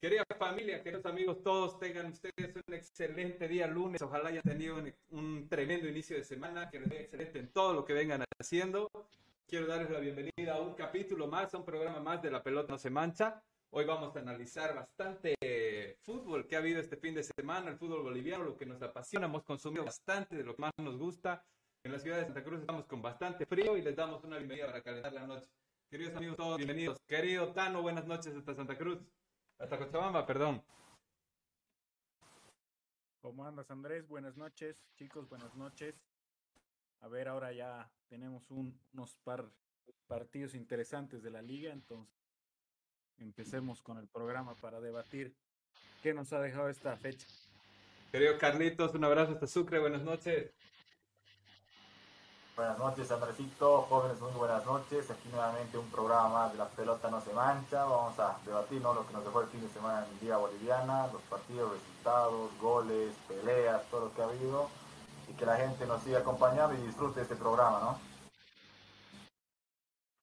Querida familia, queridos amigos, todos tengan ustedes un excelente día lunes. Ojalá hayan tenido un, tremendo inicio de semana, que les vaya excelente en todo lo que vengan haciendo. Quiero darles la bienvenida a un capítulo más, a un programa más de La Pelota No Se Mancha. Hoy vamos a analizar bastante fútbol que ha habido este fin de semana, el fútbol boliviano, lo que nos apasiona. Hemos consumido bastante de lo que más nos gusta. En la ciudad de Santa Cruz estamos con bastante frío y les damos una bienvenida para calentar la noche. Queridos amigos, todos bienvenidos. Querido Tano, buenas noches hasta Santa Cruz. Hasta Cochabamba, perdón. ¿Cómo andas, Andrés? Buenas noches, chicos, buenas noches. A ver, ahora ya tenemos unos par partidos interesantes de la liga, entonces empecemos con el programa para debatir qué nos ha dejado esta fecha. Querido Carlitos, un abrazo hasta Sucre, buenas noches. Buenas noches, Andresito. Jóvenes, muy buenas noches. Aquí nuevamente un programa más de La Pelota No Se Mancha. Vamos a debatir lo que nos dejó el fin de semana en Liga Boliviana, los partidos, resultados, goles, peleas, todo lo que ha habido. Y que la gente nos siga acompañando y disfrute este programa, ¿no?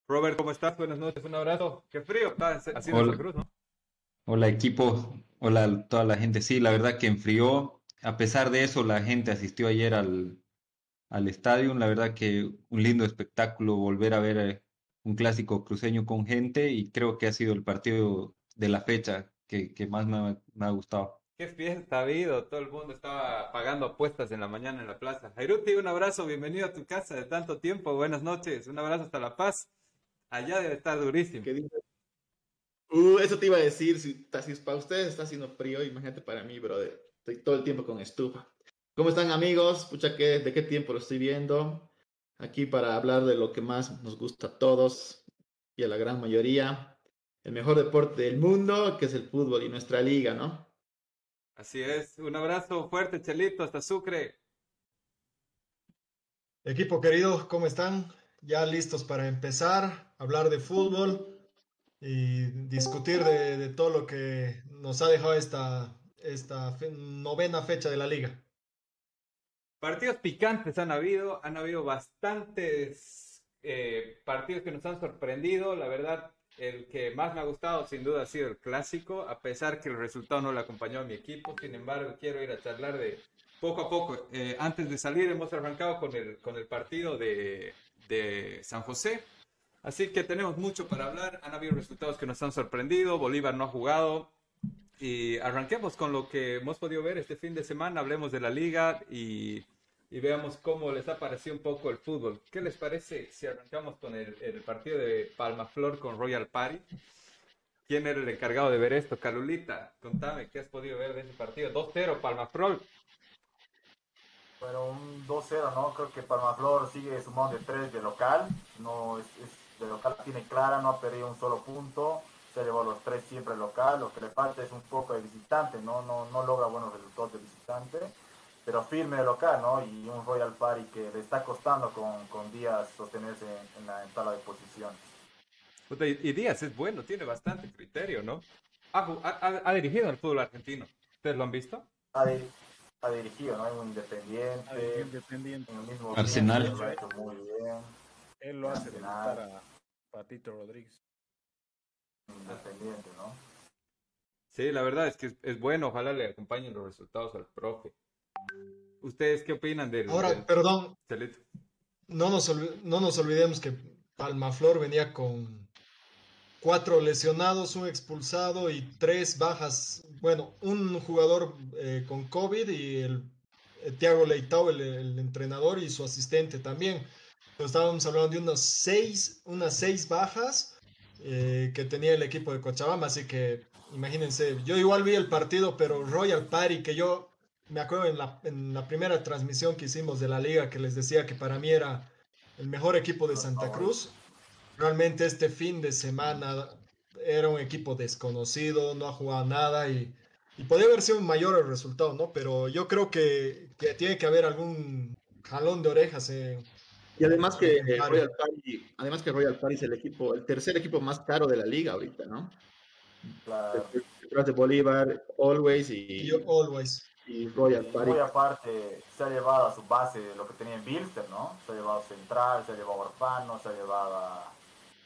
Robert, ¿cómo estás? Buenas noches, un abrazo. Qué frío está haciendo Hola. Cruz, ¿no? Hola, equipo. Hola toda la gente. Sí, la verdad que enfrió. A pesar de eso, la gente asistió ayer al, al estadio. La verdad que un lindo espectáculo volver a ver eh, un clásico cruceño con gente y creo que ha sido el partido de la fecha que, más me, ha gustado. Qué fiesta ha habido, todo el mundo estaba pagando apuestas en la mañana en la plaza. Jairuti, un abrazo, bienvenido a tu casa de tanto tiempo, buenas noches, un abrazo hasta La Paz. Allá debe estar durísimo. Uh, eso te iba a decir, si, si para ustedes está haciendo frío, imagínate para mí, brother. Estoy todo el tiempo con estufa. ¿Cómo están amigos? Pucha, ¿qué, ¿de qué tiempo lo estoy viendo? Aquí para hablar de lo que más nos gusta a todos y a la gran mayoría. El mejor deporte del mundo, que es el fútbol y nuestra liga, ¿no? Así es. Un abrazo fuerte, Chelito, hasta Sucre. Equipo querido, ¿cómo están? Ya listos para empezar, a hablar de fútbol y discutir de, de todo lo que nos ha dejado esta, esta novena fecha de la liga. Partidos picantes han habido, han habido bastantes eh, partidos que nos han sorprendido. La verdad, el que más me ha gustado sin duda ha sido el clásico, a pesar que el resultado no le acompañó a mi equipo. Sin embargo, quiero ir a charlar de poco a poco. Eh, antes de salir, hemos arrancado con el, con el partido de, de San José. Así que tenemos mucho para hablar. Han habido resultados que nos han sorprendido. Bolívar no ha jugado. Y arranquemos con lo que hemos podido ver este fin de semana. Hablemos de la liga y, veamos cómo les ha parecido un poco el fútbol. ¿Qué les parece si arrancamos con el, partido de Palmaflor con Royal Party? ¿Quién era el encargado de ver esto? Calulita, contame, ¿qué has podido ver de ese partido? 2-0, Palmaflor. Bueno, un 2-0, ¿no? Creo que Palmaflor sigue sumando de 3 de local. No es, es, de local tiene clara, no ha perdido un solo punto se llevó los tres siempre local, lo que le falta es un poco de visitante, no, no, no logra buenos resultados de visitante, pero firme de local, ¿no? Y un Royal Party que le está costando con, con Díaz sostenerse en, la tabla de posiciones. Y Díaz es bueno, tiene bastante criterio, ¿no? Ha, ha, dirigido el fútbol argentino. ¿Ustedes lo han visto? Ha, ha dirigido, ¿no? En un independiente. independiente. En el mismo Arsenal. Lo ha hecho muy bien. Él lo hace para Patito Rodríguez independiente, ¿no? Sí, la verdad es que es, bueno, ojalá le acompañen los resultados al profe. ¿Ustedes qué opinan del... Ahora, perdón, no nos, no nos olvidemos que Palmaflor venía con cuatro lesionados, un expulsado y tres bajas. Bueno, un jugador eh, con COVID y el, eh, Thiago Leitao, el, entrenador, y su asistente también. estábamos hablando de unas seis, unas seis bajas eh, que tenía el equipo de Cochabamba, así que imagínense, yo igual vi el partido, pero Royal Party, que yo me acuerdo en la, en la primera transmisión que hicimos de la liga, que les decía que para mí era el mejor equipo de Santa Cruz, realmente este fin de semana era un equipo desconocido, no ha jugado nada y, y podía haber sido un mayor el resultado, ¿no? Pero yo creo que, que tiene que haber algún jalón de orejas en, y además que Royal Party, además que Royal Party es el equipo, el tercer equipo más caro de la liga ahorita, ¿no? Claro. Detrás de Bolívar, Always y, Always. y Royal Party. Muy aparte, se ha llevado a su base lo que tenía en Bilster, ¿no? Se ha llevado Central, se ha llevado Orfano, se ha llevado a,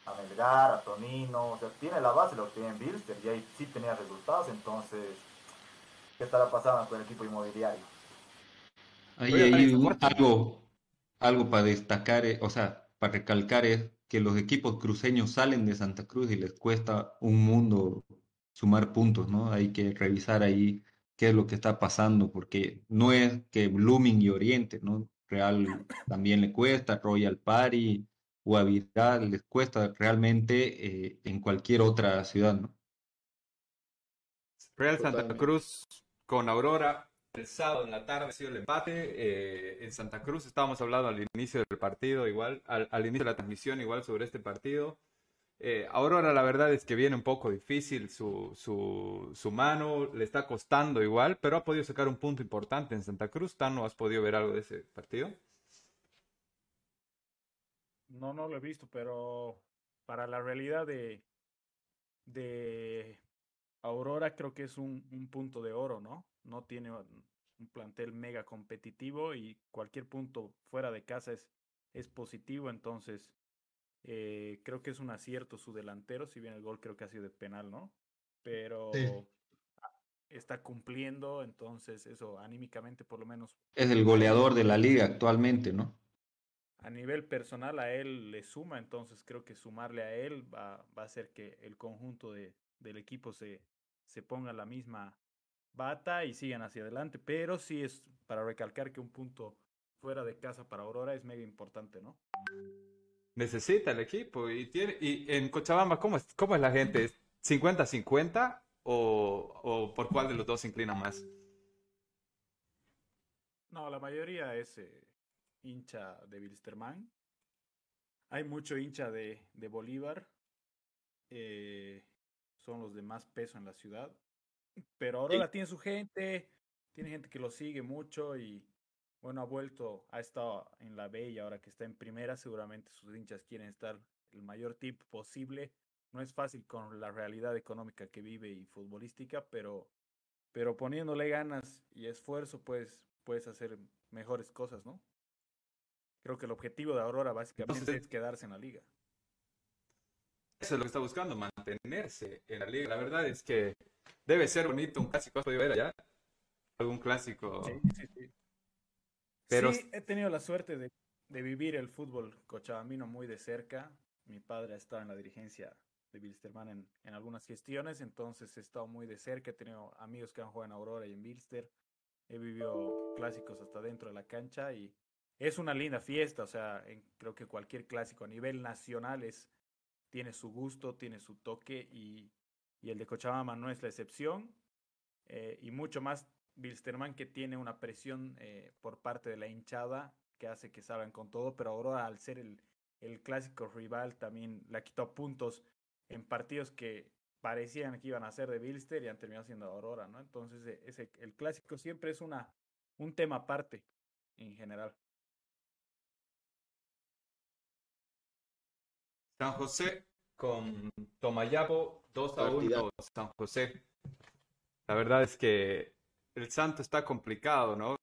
a Melgar, a Tonino, o sea, tiene la base lo que tiene en Bilster y ahí sí tenía resultados, entonces, ¿qué estará pasando con el equipo inmobiliario? Ahí hay algo, algo para destacar, eh, o sea, para recalcar es que los equipos cruceños salen de Santa Cruz y les cuesta un mundo sumar puntos, ¿no? Hay que revisar ahí qué es lo que está pasando, porque no es que Blooming y Oriente, ¿no? Real también le cuesta, Royal Party, Guavirá les cuesta realmente eh, en cualquier otra ciudad, ¿no? Real Santa Cruz con Aurora el sábado en la tarde ha sido el empate. Eh, en Santa Cruz estábamos hablando al inicio del partido, igual, al, inicio de la transmisión, igual sobre este partido. Eh, Aurora, la verdad es que viene un poco difícil su, su, su, mano, le está costando igual, pero ha podido sacar un punto importante en Santa Cruz. ¿Tano, has podido ver algo de ese partido? No, no lo he visto, pero para la realidad de, de Aurora creo que es un, un punto de oro, ¿no? No tiene un plantel mega competitivo y cualquier punto fuera de casa es, es positivo, entonces eh, creo que es un acierto su delantero, si bien el gol creo que ha sido de penal, ¿no? Pero está cumpliendo, entonces eso anímicamente por lo menos. Es el goleador de la liga actualmente, ¿no? a nivel personal a él le suma, entonces creo que sumarle a él va, va a hacer que el conjunto de, del equipo se, se ponga la misma bata y sigan hacia adelante. Pero sí es para recalcar que un punto fuera de casa para Aurora es mega importante, ¿no? Necesita el equipo y tiene y en Cochabamba cómo es cómo es la gente, 50-50 o, o por cuál de los dos se inclina más. No, la mayoría es eh, hincha de Wilstermann. Hay mucho hincha de, de Bolívar. Eh, son los de más peso en la ciudad. Pero ahora tiene su gente, tiene gente que lo sigue mucho y bueno, ha vuelto, ha estado en la B y ahora que está en primera, seguramente sus hinchas quieren estar el mayor tiempo posible. No es fácil con la realidad económica que vive y futbolística, pero, pero poniéndole ganas y esfuerzo, pues puedes hacer mejores cosas, ¿no? Creo que el objetivo de Aurora básicamente es quedarse en la liga. Eso es lo que está buscando, mantenerse en la liga. La verdad es que debe ser bonito un clásico. ¿Has podido ver allá? ¿Algún clásico? Sí, sí, sí. Pero... Sí, he tenido la suerte de, de vivir el fútbol cochabamino muy de cerca. Mi padre ha estado en la dirigencia de Bilsterman en, en, algunas gestiones, entonces he estado muy de cerca, he tenido amigos que han jugado en Aurora y en Bilster, he vivido clásicos hasta dentro de la cancha y es una linda fiesta, o sea, creo que cualquier clásico a nivel nacional es, tiene su gusto, tiene su toque y, y el de Cochabamba no es la excepción. Eh, y mucho más Bilsterman que tiene una presión eh, por parte de la hinchada que hace que salgan con todo, pero ahora al ser el, el clásico rival también le ha quitado puntos en partidos que parecían que iban a ser de Bilster y han terminado siendo Aurora, ¿no? Entonces e, ese, el clásico siempre es una, un tema aparte en general. San José con Tomayapo, 2 a 1 San José. La verdad es que el Santo está complicado, ¿no?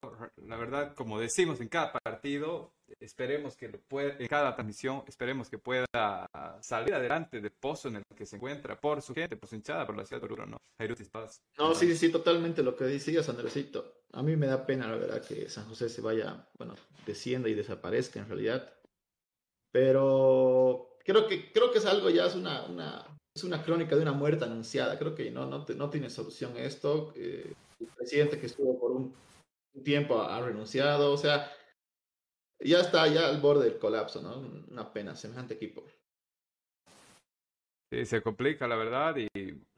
La verdad, como decimos en cada partido, esperemos que lo pueda, en cada transmisión, esperemos que pueda salir adelante del pozo en el que se encuentra por su gente, por su hinchada, por la ciudad de Oruro, ¿no? No, sí, sí, totalmente lo que decías, Andresito. A mí me da pena, la verdad, que San José se vaya, bueno, descienda y desaparezca en realidad. Pero creo que, creo que es algo ya, es una, una, es una crónica de una muerte anunciada. Creo que no, no, no tiene solución esto. Eh, el presidente que estuvo por un, tiempo ha, renunciado. O sea, ya está ya al borde del colapso, ¿no? Una pena, semejante equipo. Sí, se complica la verdad y,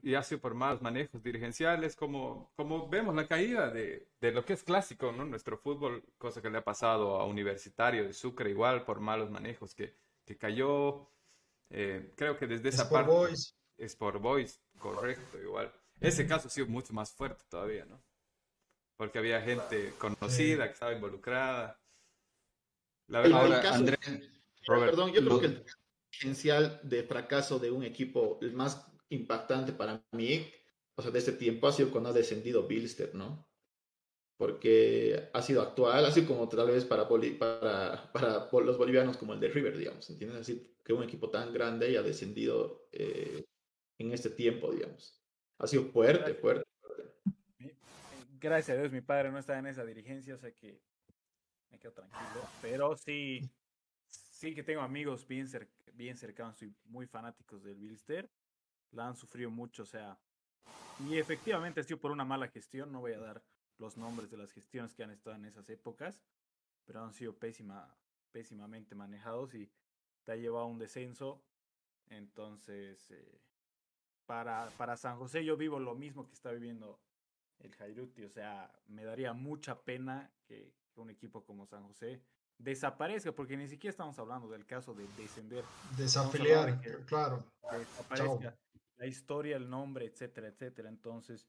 y ha sido por malos manejos dirigenciales, como, como vemos la caída de, de, lo que es clásico, ¿no? Nuestro fútbol, cosa que le ha pasado a Universitario de Sucre igual por malos manejos, que, que cayó eh, creo que desde esa parte. Boys. Sport Boys, correcto, igual. Ese caso ha sido mucho más fuerte todavía, ¿no? Porque había gente conocida que estaba involucrada. La verdad, Ahora, Andrés, perdón, yo creo que el potencial de fracaso de un equipo, el más impactante para mí, o sea, de este tiempo ha sido cuando ha descendido Bilster, ¿no? Porque ha sido actual, así como tal vez para, los bolivianos como el de River, digamos, ¿entiendes? Así que un equipo tan grande haya descendido eh, en este tiempo, digamos. Ha sido fuerte, fuerte, fuerte. Gracias a Dios, mi padre no está en esa dirigencia, o sea que me quedo tranquilo, pero sí, sí que tengo amigos bien, bien cercanos y muy fanáticos del Bilster, la han sufrido mucho, o sea, y efectivamente ha sido por una mala gestión, no voy a dar los nombres de las gestiones que han estado en esas épocas, pero han sido pésima, pésimamente manejados y te ha llevado a un descenso. Entonces, eh, para, para San José yo vivo lo mismo que está viviendo el Jairuti, o sea, me daría mucha pena que, un equipo como San José desaparezca, porque ni siquiera estamos hablando del caso de descender. Desafiliar, claro. Desaparezca la historia, el nombre, etcétera, etcétera. Entonces,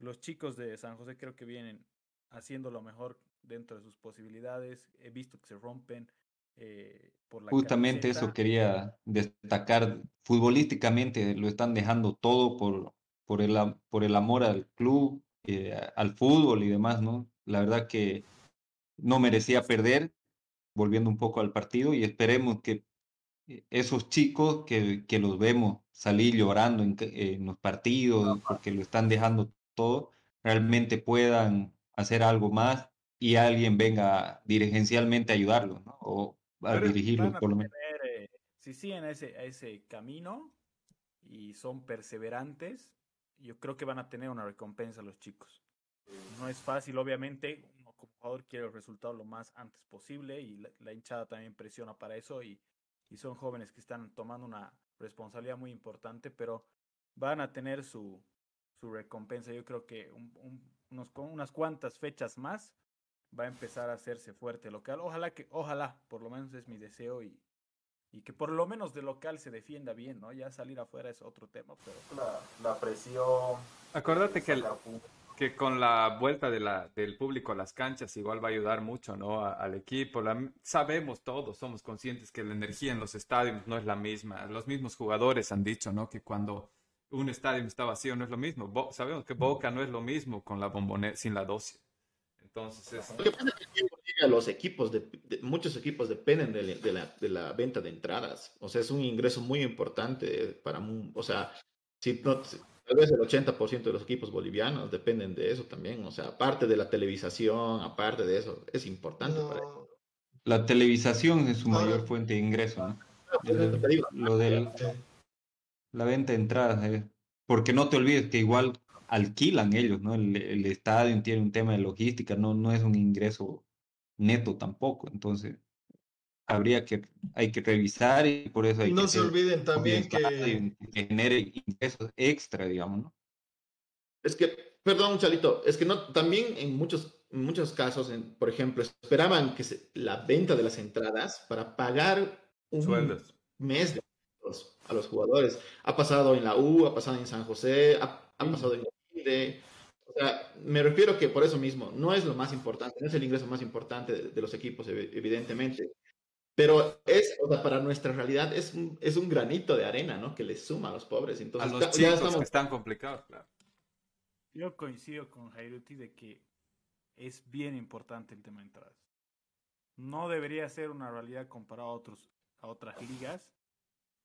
los chicos de San José creo que vienen haciendo lo mejor dentro de sus posibilidades. He visto que se rompen. Eh, por la Justamente eso quería destacar. Futbolísticamente lo están dejando todo por, por, el, por el amor al club, eh, al fútbol y demás, ¿no? La verdad que no merecía perder, volviendo un poco al partido, y esperemos que esos chicos que, que los vemos salir llorando en, en, los partidos porque lo están dejando todo, realmente puedan hacer algo más y alguien venga dirigencialmente a ayudarlos, ¿no? O a dirigirlos por lo menos. Eh, si siguen ese, a ese camino y son perseverantes, yo creo que van a tener una recompensa los chicos. No es fácil, obviamente, uno como jugador quiere el resultado lo más antes posible y la, hinchada también presiona para eso y, y, son jóvenes que están tomando una responsabilidad muy importante, pero van a tener su, su recompensa. Yo creo que un, unos, unas cuantas fechas más va a empezar a hacerse fuerte local. Ojalá que, ojalá, por lo menos es mi deseo y, y que por lo menos de local se defienda bien, ¿no? Ya salir afuera es otro tema, pero... La, presión... Acordate que, que con la vuelta de la, del público a las canchas igual va a ayudar mucho, ¿no? al equipo. sabemos todos, somos conscientes que la energía en los estadios no es la misma. Los mismos jugadores han dicho, ¿no? Que cuando un estadio está vacío no es lo mismo. sabemos que Boca no es lo mismo con la bombonera, sin la dosis. Entonces, es... Lo que pasa es que los equipos, de, muchos equipos dependen de, la, de, la, venta de entradas. O sea, es un ingreso muy importante para, o sea, si no, tal vez el 80% de los equipos bolivianos dependen de eso también. O sea, aparte de la televisación, aparte de eso, es importante para La televisación es su mayor fuente de ingreso, ¿no? Lo del, la venta de entradas, eh, porque no te olvides que igual alquilan ellos, ¿no? El, estadio tiene un tema de logística, no, no es un ingreso neto tampoco, entonces habría que, hay que revisar y por eso hay no que... se olviden también que... genere ingresos extra, digamos, ¿no? Es que, perdón, Chalito, es que no, también en muchos, muchos casos, por ejemplo, esperaban que la venta de las entradas para pagar un mes de a los jugadores. Ha pasado en la U, ha pasado en San José, ha, pasado en de, o sea, me refiero que por eso mismo, no es lo más importante, no es el ingreso más importante de, los equipos, evidentemente, pero es, o sea, para nuestra realidad es un, es un granito de arena, ¿no? Que les suma a los pobres. Entonces, a los chicos estamos... que están complicados, claro. Yo coincido con Jairuti de que es bien importante el tema de entradas. No debería ser una realidad comparado a, otros, a otras ligas,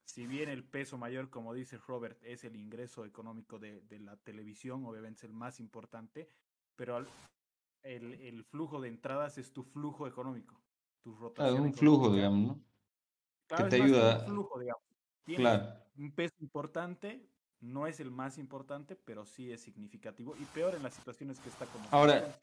si bien el peso mayor, como dice Robert, es el ingreso económico de, la televisión, obviamente es el más importante, pero el, flujo de entradas es tu flujo económico, tu rotación. un flujo, digamos, ¿no? que te ayuda. Un flujo, digamos. Tiene un peso importante, no es el más importante, pero sí es significativo y peor en las situaciones que está como. Ahora,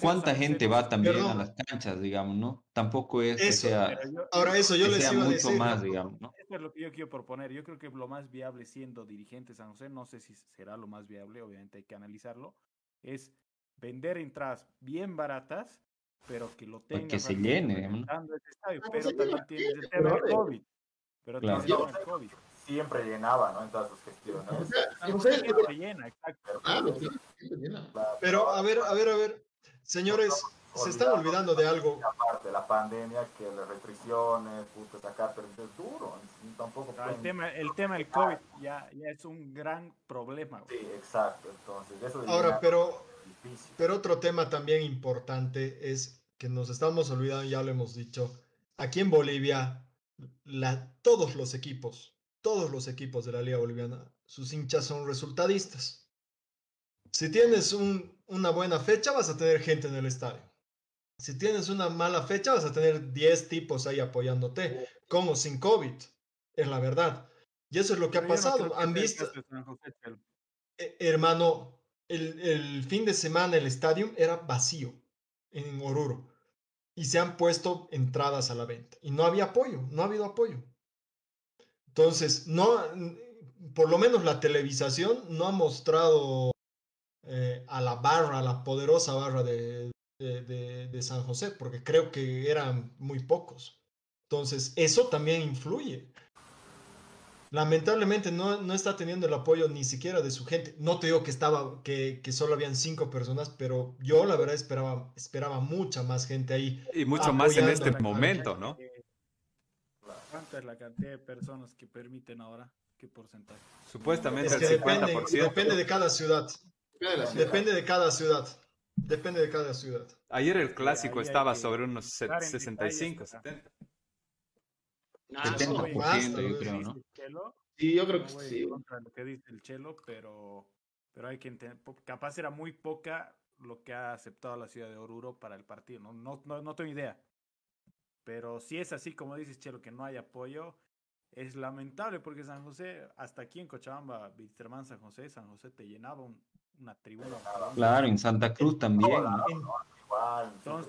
¿cuánta gente va también a las canchas, digamos, no? Tampoco es que sea. ahora, eso yo les iba mucho decir, más, digamos, ¿no? Eso es lo que yo quiero proponer. Yo creo que lo más viable siendo dirigente San José, no sé si será lo más viable, obviamente hay que analizarlo, es vender entradas bien baratas, pero que lo tengan. Que se llene, ¿no? pero también tienes el tema del COVID. Pero claro. tienes el tema del COVID siempre llenaba, ¿no? En todas sus gestiones. llena, Pero, a ver, a ver, a ver, señores, se están olvidando de algo. Aparte, la pandemia, que las restricciones, puto, sacar, pero es duro, tampoco. el, tema, el tema del COVID ya, ya es un gran problema. Sí, exacto, entonces. Ahora, pero difícil. Pero otro tema también importante es que nos estamos olvidando, ya lo hemos dicho, aquí en Bolivia, la, todos los equipos, todos los equipos de la Liga Boliviana, sus hinchas son resultadistas. Si tienes un, una buena fecha, vas a tener gente en el estadio. Si tienes una mala fecha, vas a tener 10 tipos ahí apoyándote, con o sin COVID. Es la verdad. Y eso es lo que ha pasado. Han visto. Eh, hermano, el, el, fin de semana el estadio era vacío en Oruro. Y se han puesto entradas a la venta. Y no había apoyo, no ha habido apoyo. Entonces, no, por lo menos la televisación no ha mostrado eh, a la barra, a la poderosa barra de, de, de, San José, porque creo que eran muy pocos. Entonces, eso también influye. Lamentablemente no, no, está teniendo el apoyo ni siquiera de su gente. No te digo que estaba, que, que, solo habían cinco personas, pero yo la verdad esperaba, esperaba mucha más gente ahí. Y mucho más en este momento, ¿no? ¿Cuánta es la cantidad de personas que permiten ahora? ¿Qué porcentaje? Supuestamente el 50%. Depende, depende de cada ciudad. Depende de cada ciudad. Depende de cada ciudad. Ayer el clásico estaba sobre unos 65, 70. No, 70%, yo creo, ¿no? Sí, yo creo que sí. lo que dice el Chelo, pero, pero hay que entender, capaz era muy poca lo que ha aceptado la ciudad de Oruro para el partido, no, no, no, no tengo idea. Pero si es así como dices, Chelo, que no hay apoyo, es lamentable porque San José, hasta aquí en Cochabamba, Wisterman, San José, San José te llenaba un, una tribuna. Claro, en Santa Cruz también.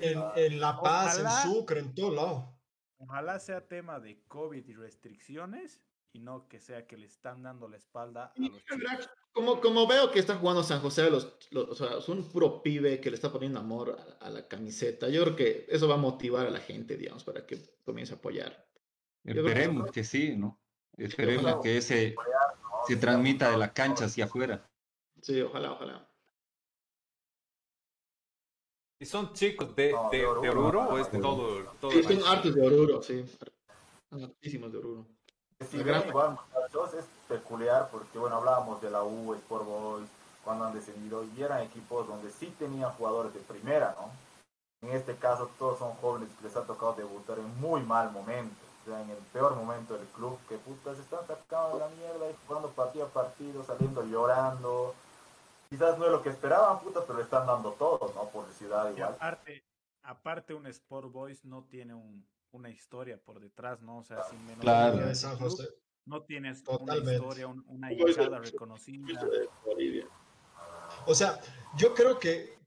En, en, La Paz, en Sucre, en todo lado. Ojalá sea tema de COVID y restricciones y no que sea que le están dando la espalda a los como, como veo que está jugando San José, los, los, o sea, es un puro pibe que le está poniendo amor a, a, la camiseta. Yo creo que eso va a motivar a la gente, digamos, para que comience a apoyar. Esperemos que, sí, ¿no? Esperemos que ese se transmita de la cancha hacia afuera. Sí, ojalá, ojalá. ¿Y son chicos de, de, de, Oruro o es de todo, todo Sí, son hartos de Oruro, sí. Hartísimos de Oruro. Sí, gran... muchachos, es peculiar porque, bueno, hablábamos de la U, Sport Boys, cuando han descendido, y eran equipos donde sí tenían jugadores de primera, ¿no? En este caso, todos son jóvenes que les ha tocado debutar en muy mal momento en el peor momento del club, que puta se están sacando de la mierda y jugando partido a partido, saliendo llorando. Quizás no es lo que esperaban, puta, pero le están dando todo, ¿no? Por ciudad igual. aparte, aparte un Sport Boys no tiene un, una historia por detrás, ¿no? O sea, sin menos claro. de San José. No tienes Totalmente. una historia, un, una hinchada reconocida. O sea, yo creo que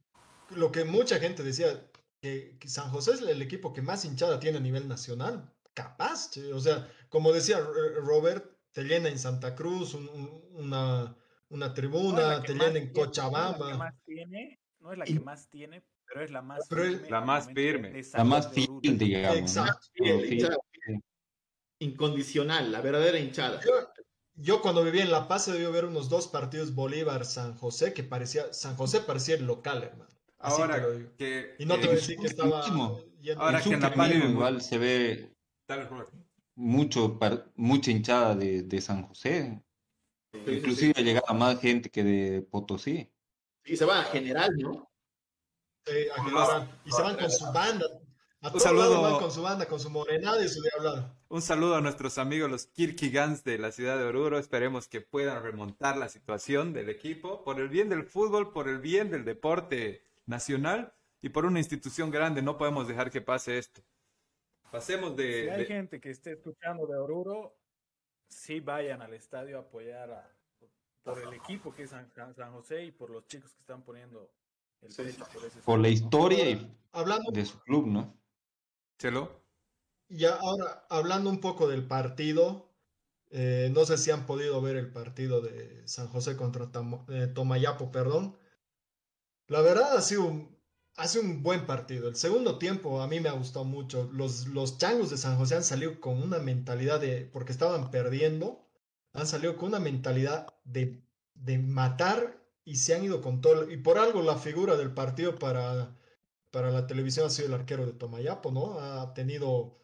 lo que mucha gente decía, que San José es el equipo que más hinchada tiene a nivel nacional capaz, o sea, como decía Robert, te llena en Santa Cruz una, una tribuna, te llena en Cochabamba. No es la que más tiene, pero es la más firme. La más firme. La más firme, digamos. Exacto. Incondicional, la verdadera hinchada. Yo, cuando vivía en La Paz he debido ver unos dos partidos Bolívar-San José, que parecía, San José parecía el local, hermano. Ahora que... Y no te voy a decir que estaba... Ahora que en La Paz igual se ve mucho, mucha hinchada de, de San José. Inclusive sí, llegaba más gente que de Potosí. Y se va a general, ¿no? Sí, a general. Y se van con su banda. A un saludo van con su banda, con su morenada y su diablada. Un saludo a nuestros amigos los Kirkigans de la ciudad de Oruro. Esperemos que puedan remontar la situación del equipo por el bien del fútbol, por el bien del deporte nacional y por una institución grande. No podemos dejar que pase esto. Pasemos de. Si hay gente que esté escuchando de Oruro, sí vayan al estadio a apoyar a, por el equipo que es San, San, José y por los chicos que están poniendo el sí, por, ese por la historia y hablando, de su club, ¿no? Chelo. Ya ahora, hablando un poco del partido, eh, no sé si han podido ver el partido de San José contra eh, Tomayapo, perdón. La verdad ha sido un, hace un buen partido. El segundo tiempo a mí me ha gustado mucho. Los, los changos de San José han salido con una mentalidad de, porque estaban perdiendo, han salido con una mentalidad de, de matar y se han ido con todo. Y por algo la figura del partido para, para la televisión ha sido el arquero de Tomayapo, ¿no? Ha tenido,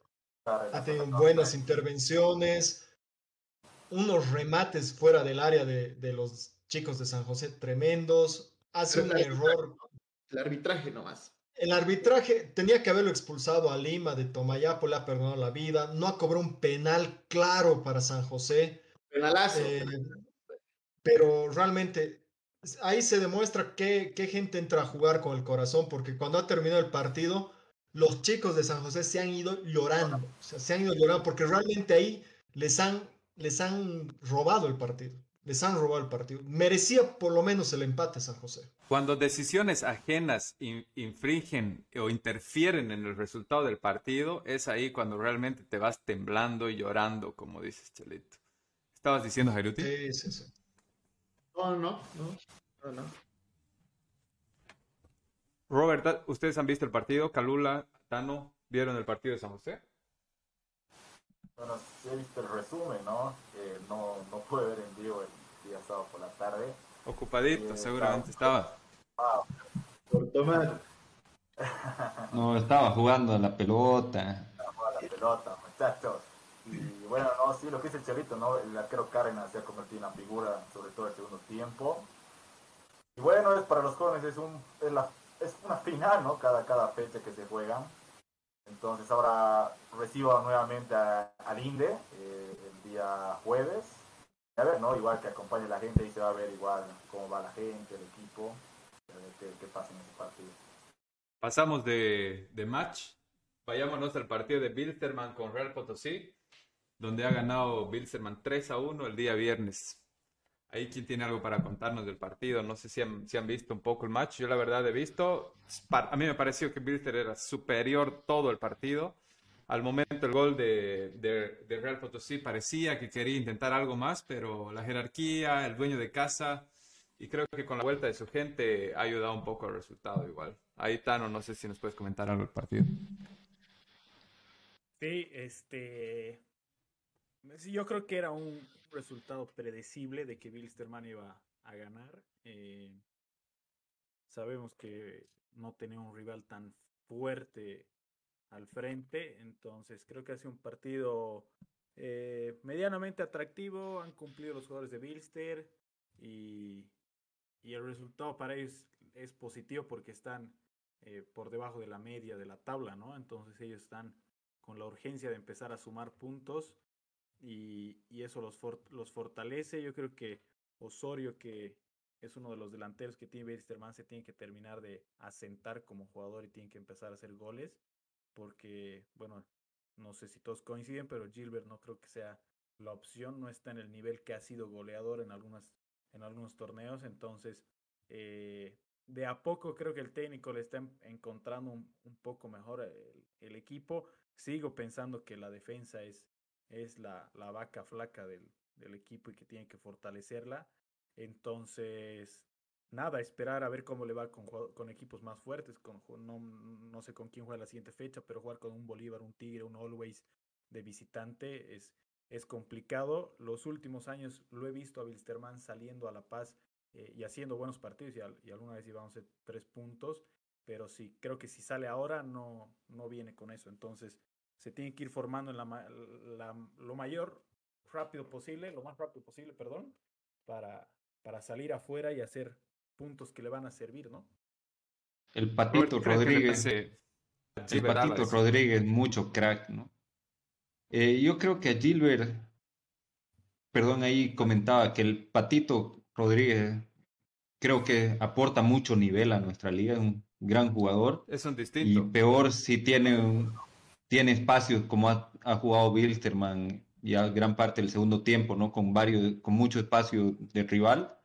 ha tenido buenas intervenciones, unos remates fuera del área de, de los chicos de San José tremendos hace un error. El arbitraje nomás. El arbitraje tenía que haberlo expulsado a Lima de Tomayapo, le ha perdonado la vida. No ha cobrado un penal claro para San José. Penalazo. Eh, pero realmente ahí se demuestra qué, qué gente entra a jugar con el corazón, porque cuando ha terminado el partido, los chicos de San José se han ido llorando. O sea, se han ido llorando porque realmente ahí les han, les han robado el partido les han robado el partido. Merecía por lo menos el empate San José. Cuando decisiones ajenas infringen o interfieren en el resultado del partido, es ahí cuando realmente te vas temblando y llorando, como dices, Chelito. ¿Estabas diciendo, Jairuti? Sí, sí, sí. No, no, no, no, Robert, ¿ustedes han visto el partido? Calula, Tano, ¿vieron el partido de San José? Bueno, sí he visto el resumen, ¿no? no, no pude ver en vivo el día sábado por la tarde. Ocupadito, seguramente estaba. Por tomar. no, estaba jugando a la pelota. Estaba jugando a la pelota, muchachos. Y bueno, no, sí, lo que dice el Chavito, ¿no? El arquero Cárdenas se ha convertido en una figura, sobre todo el segundo tiempo. Y bueno, es para los jóvenes es, un, es, la, es una final, ¿no? Cada, cada fecha que se juegan. Entonces ahora recibo nuevamente al INDE eh, el día jueves. A ver, ¿no? Igual que acompañe a la gente y se va a ver igual cómo va la gente, el equipo, ver qué, pasa en ese partido. Pasamos de, de match. Vayámonos al partido de Bilsterman con Real Potosí, donde ha ganado Bilsterman 3 a 1 el día viernes. Ahí quien tiene algo para contarnos del partido. No sé si han, si han visto un poco el match. Yo la verdad he visto. A mí me pareció que Bilster era superior todo el partido. Al momento el gol de, Real Potosí parecía que quería intentar algo más, pero la jerarquía, el dueño de casa y creo que con la vuelta de su gente ha ayudado un poco al resultado igual. Ahí Tano, no sé si nos puedes comentar algo del partido. Sí, este... yo creo que era un, resultado predecible de que Bilsterman iba a ganar. Eh, sabemos que no tenía un rival tan fuerte al frente, entonces creo que hace un partido eh, medianamente atractivo. Han cumplido los jugadores de Bilster y, y el resultado para ellos es positivo porque están eh, por debajo de la media de la tabla, ¿no? Entonces ellos están con la urgencia de empezar a sumar puntos y, eso los, los fortalece. Yo creo que Osorio, que es uno de los delanteros que tiene Westerman, se tiene que terminar de asentar como jugador y tiene que empezar a hacer goles, porque, bueno, no sé si todos coinciden, pero Gilbert no creo que sea la opción, no está en el nivel que ha sido goleador en, algunas, en algunos torneos, entonces eh, de a poco creo que el técnico le está encontrando un, poco mejor el, el, equipo. Sigo pensando que la defensa es es la, la vaca flaca del, del, equipo y que tiene que fortalecerla. Entonces, nada, esperar a ver cómo le va con, con equipos más fuertes. Con, no, no sé con quién juega la siguiente fecha, pero jugar con un Bolívar, un Tigre, un Always de visitante es, es complicado. Los últimos años lo he visto a Wilstermann saliendo a La Paz eh, y haciendo buenos partidos y, alguna vez íbamos a tres puntos, pero sí, creo que si sale ahora no, no viene con eso. Entonces, se tiene que ir formando en la, lo mayor rápido posible, lo más rápido posible, perdón, para, para salir afuera y hacer puntos que le van a servir, ¿no? El Patito Rodríguez. El Patito Rodríguez, mucho crack, ¿no? Eh, yo creo que a Gilbert, perdón, ahí comentaba que el Patito Rodríguez creo que aporta mucho nivel a nuestra liga, es un gran jugador. Es un distinto. Y peor si tiene un, tiene espacios como ha, jugado Bilsterman ya gran parte del segundo tiempo, ¿no? Con varios, con mucho espacio de rival,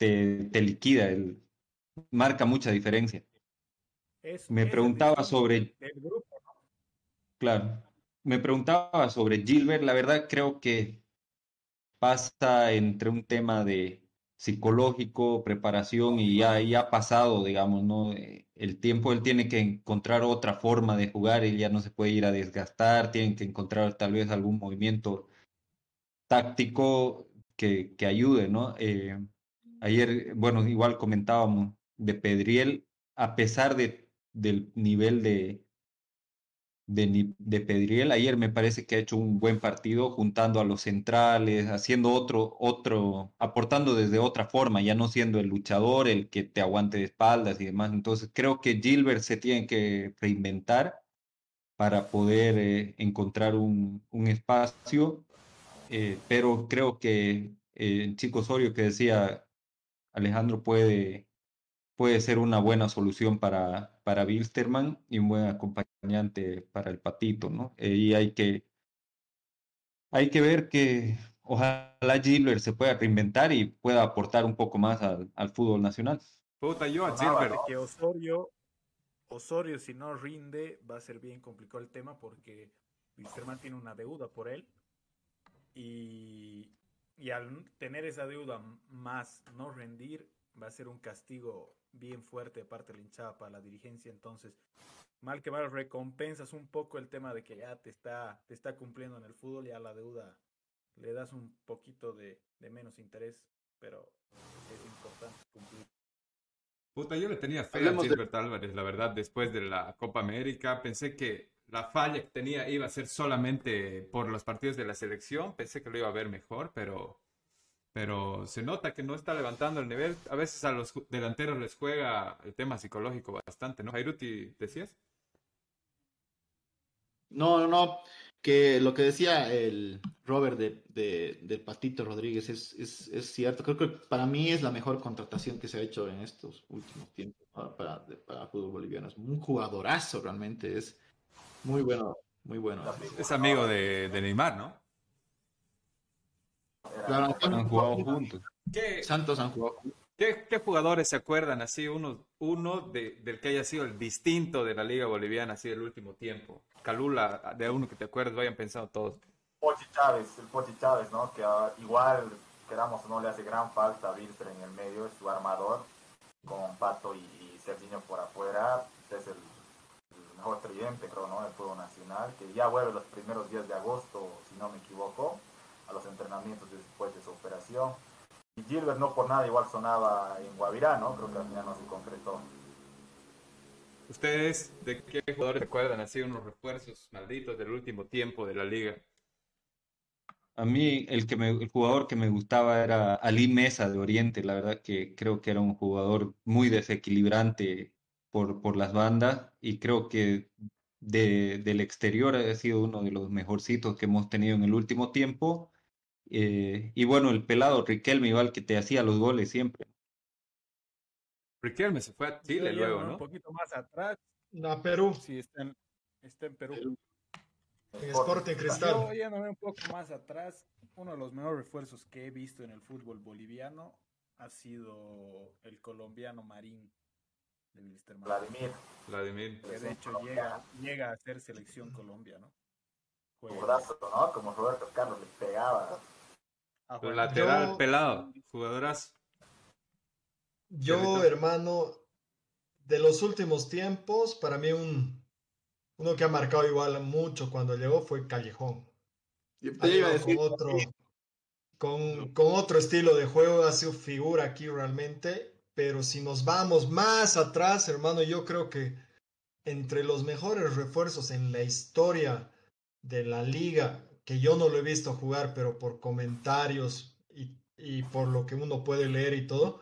te, te liquida, el, marca mucha diferencia. me preguntaba sobre... Claro. Me preguntaba sobre Gilbert, la verdad creo que pasa entre un tema de psicológico, preparación y ya, ya ha pasado, digamos, ¿no? Eh, el tiempo él tiene que encontrar otra forma de jugar, él ya no se puede ir a desgastar, tienen que encontrar tal vez algún movimiento táctico que, que ayude, ¿no? Eh, ayer, bueno, igual comentábamos de Pedriel, a pesar de, del nivel de, de, de, Pedriel. Ayer me parece que ha hecho un buen partido juntando a los centrales, haciendo otro, otro, aportando desde otra forma, ya no siendo el luchador, el que te aguante de espaldas y demás. Entonces creo que Gilbert se tiene que reinventar para poder eh, encontrar un, un espacio, eh, pero creo que eh, Chico Osorio que decía Alejandro puede puede ser una buena solución para, para Bilsterman y un buen acompañante para el patito, ¿no? Y hay que, hay que ver que ojalá Gilbert se pueda reinventar y pueda aportar un poco más al, al fútbol nacional. Puta, yo a Gilbert. Que Osorio, Osorio, si no rinde, va a ser bien complicado el tema porque Bilsterman tiene una deuda por él. Y, y al tener esa deuda más no rendir, va a ser un castigo bien fuerte de parte de la hinchada para la dirigencia. Entonces, mal que mal, recompensas un poco el tema de que ya te está, te está cumpliendo en el fútbol, ya la deuda le das un poquito de, de menos interés, pero es importante cumplir. Puta, yo le tenía fe a Gilbert Álvarez, la verdad, después de la Copa América. Pensé que la falla que tenía iba a ser solamente por los partidos de la selección. Pensé que lo iba a ver mejor, pero pero se nota que no está levantando el nivel. A veces a los delanteros les juega el tema psicológico bastante, ¿no? Jairuti, ¿decías? No, no, no. Que lo que decía el Robert de, del Patito Rodríguez es, es, es, cierto. Creo que para mí es la mejor contratación que se ha hecho en estos últimos tiempos para, para, para fútbol boliviano. Es un jugadorazo realmente. Es muy bueno, muy bueno. Es amigo de, de Neymar, ¿no? Claro, han jugado juntos. ¿Qué, Santos han jugado ¿Qué, ¿Qué, jugadores se acuerdan así, uno, uno de, del que haya sido el distinto de la Liga Boliviana así del último tiempo? Calula, de uno que te acuerdes, vayan pensando todos. Pochi Chávez, el Pochi Chávez, ¿no? Que uh, igual, quedamos o no, le hace gran falta a Wilster en el medio, es su armador, con Pato y, y Serginho por afuera, es el, mejor tridente, creo, ¿no? Del fútbol nacional, que ya vuelve los primeros días de agosto, si no me equivoco a los entrenamientos después de su operación. Y Gilbert no por nada igual sonaba en Guavirá, ¿no? Creo que al final no se concretó. ¿Ustedes de qué jugadores recuerdan así unos refuerzos malditos del último tiempo de la liga? A mí el, que me, el jugador que me gustaba era Ali Mesa de Oriente, la verdad que creo que era un jugador muy desequilibrante por, por las bandas y creo que de, del exterior ha sido uno de los mejorcitos que hemos tenido en el último tiempo eh, y bueno, el pelado Riquelme, igual que te hacía los goles siempre. Riquelme se fue a Chile luego, ¿no? Un poquito más atrás. A Perú. Sí, está en, está en Perú. Perú. En Sporting Cristal. Yo yéndome un poco más atrás, uno de los mejores refuerzos que he visto en el fútbol boliviano ha sido el colombiano Marín de Vladimir. Vladimir. Que de hecho llega, llega a ser selección Colombia, ¿no? Jugadorazo, ¿no? Como Roberto Carlos le pegaba. El lateral yo, pelado, jugadoras. Yo, hermano, de los últimos tiempos, para mí un uno que ha marcado igual mucho cuando llegó fue Callejón. Con otro, con, con, otro estilo de juego, ha sido figura aquí realmente. Pero si nos vamos más atrás, hermano, yo creo que entre los mejores refuerzos en la historia de la liga que yo no lo he visto jugar, pero por comentarios y, y, por lo que uno puede leer y todo,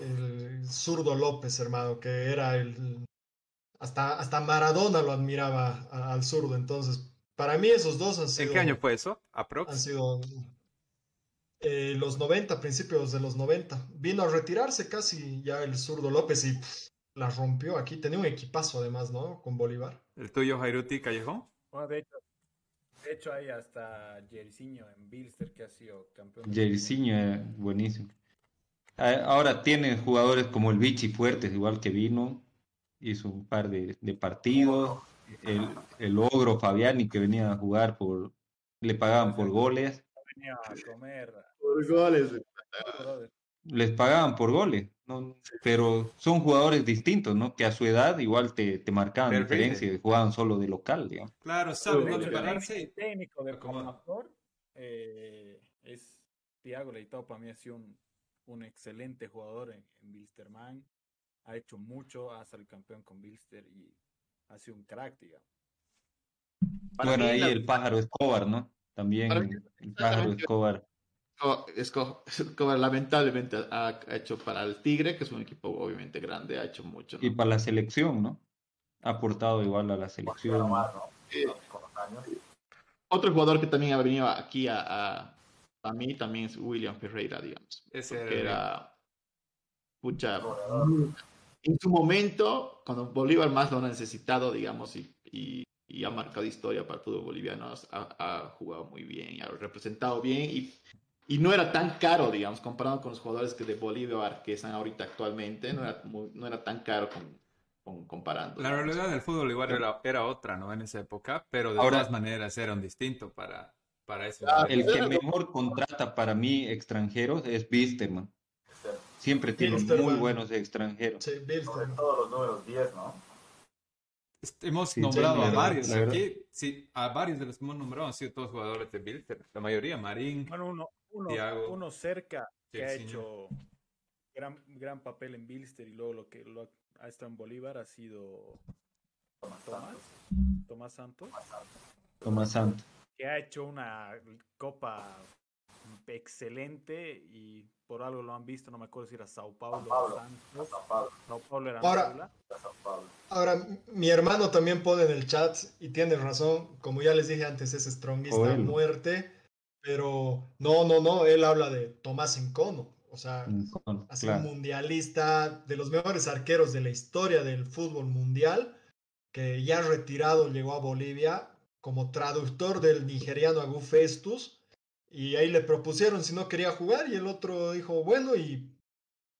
el zurdo López, hermano, que era el... Hasta, hasta Maradona lo admiraba al zurdo, entonces, para mí esos dos han sido... ¿En qué año fue eso? ¿Aprox? Han sido eh, los 90, principios de los 90. Vino a retirarse casi ya el zurdo López y pff, la rompió aquí. Tenía un equipazo además, ¿no? Con Bolívar. ¿El tuyo, Jairuti Callejón? Bueno, de hecho, de hecho, hay hasta Jericiño en Bilster que ha sido campeón. Jericiño es buenísimo. Ahora tiene jugadores como el Vichy Fuertes, igual que vino, hizo un par de, de partidos. El, el, ogro Fabiani que venía a jugar por, le pagaban por goles. Venía a comer. Por goles les pagaban por goles, ¿no? pero son jugadores distintos, ¿no? Que a su edad igual te, te marcaban Perfecto. diferencia, y jugaban solo de local, digamos. Claro, saben dónde pararse. El técnico del actor eh, es Thiago Leitao, para mí ha sido un, un excelente jugador en, en Bilsterman, ha hecho mucho, ha salido campeón con Bilster y ha sido un crack, digamos. bueno, ahí el pájaro Escobar, ¿no? También el pájaro Escobar. Escobar lamentablemente ha hecho para el Tigre, que es un equipo obviamente grande, ha hecho mucho. Y para la selección, ¿no? Ha aportado igual a la selección. Otro jugador que también ha venido aquí a, a, mí también es William Ferreira, digamos. Ese era. Pucha. En su momento, cuando Bolívar más lo ha necesitado, digamos, y, y, ha marcado historia para el fútbol boliviano, ha, ha, jugado muy bien, ha representado bien y, y no era tan caro, digamos, comparado con los jugadores que de Bolívar que están ahorita actualmente, no era, no era tan caro con, comparando. La realidad del fútbol igual era, era, otra, ¿no? En esa época, pero de todas maneras era un distinto para, para eso. el que mejor contrata para mí extranjeros es Bisterman. Siempre tiene muy buenos extranjeros. Sí, todos los números 10, ¿no? Hemos nombrado a varios aquí. Sí, a varios de los que hemos nombrado han sido todos jugadores de Bilster. La mayoría, Marín, bueno, uno, uno, uno cerca que ha hecho gran, gran papel en Bilster y luego lo que lo, ha estado en Bolívar ha sido Tomás, Tomás Santos. Tomás Santos. Que ha hecho una copa excelente y por algo lo han visto, no me acuerdo si era Sao Paulo, Sao Santos. Sao Paulo. era ahora, ahora, mi hermano también pone en el chat y tiene razón, como ya les dije antes, es strongista a muerte, pero no, no, no, él habla de Tomás Encono. O sea, ha sido un mundialista de los mejores arqueros de la historia del fútbol mundial, que ya retirado llegó a Bolivia como traductor del nigeriano Agu Festus. Y ahí le propusieron si no quería jugar y el otro dijo, bueno, y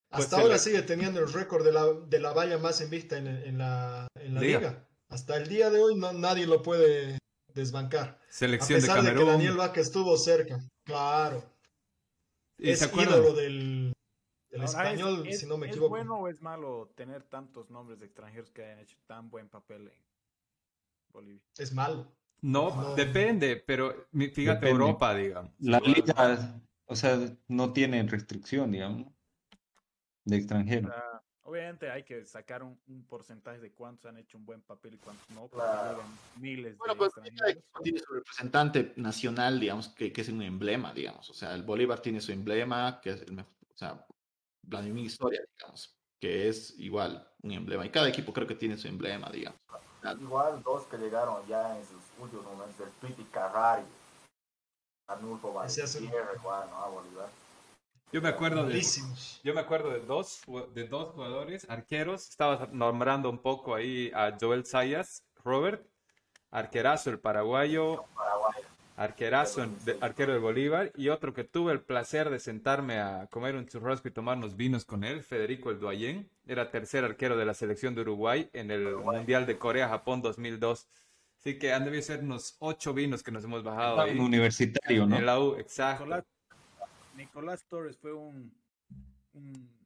pues hasta ahora sigue teniendo el récord de la, de la valla más invicta en, en la, en la liga. Hasta el día de hoy no, nadie lo puede desbancar. Selección a pesar de, de que Daniel Vaca estuvo cerca. Claro es ídolo del, español, si no me equivoco. ¿Es bueno o es malo tener tantos nombres de extranjeros que hayan hecho tan buen papel en Bolivia? Es malo. No, depende, pero fíjate Europa, digamos. La liga, o sea, no tiene restricción, digamos, de extranjeros. Obviamente hay que sacar un, porcentaje de cuántos han hecho un buen papel y cuántos no, porque llegan miles bueno, pues, tiene su representante nacional, digamos, que, que, es un emblema, digamos. O sea, el Bolívar tiene su emblema, que es el mejor, o sea, la misma historia, digamos, que es igual un emblema. Y cada equipo creo que tiene su emblema, digamos. Igual dos que llegaron ya en sus últimos momentos, el Piti Carrari, Arnulfo igual, ¿no? A Bolívar. Yo me acuerdo de, yo me acuerdo de dos, de dos jugadores, arqueros. Estaba nombrando un poco ahí a Joel Sayas, Robert, arquerazo el paraguayo, arquerazo arquero de Bolívar, y otro que tuve el placer de sentarme a comer un churrasco y tomar unos vinos con él, Federico El Duayén, era tercer arquero de la selección de Uruguay en el Mundial de Corea-Japón 2002. Así que han debido ser unos ocho vinos que nos hemos bajado ahí. universitario, ¿no? En la U, exacto. Nicolás Torres fue un,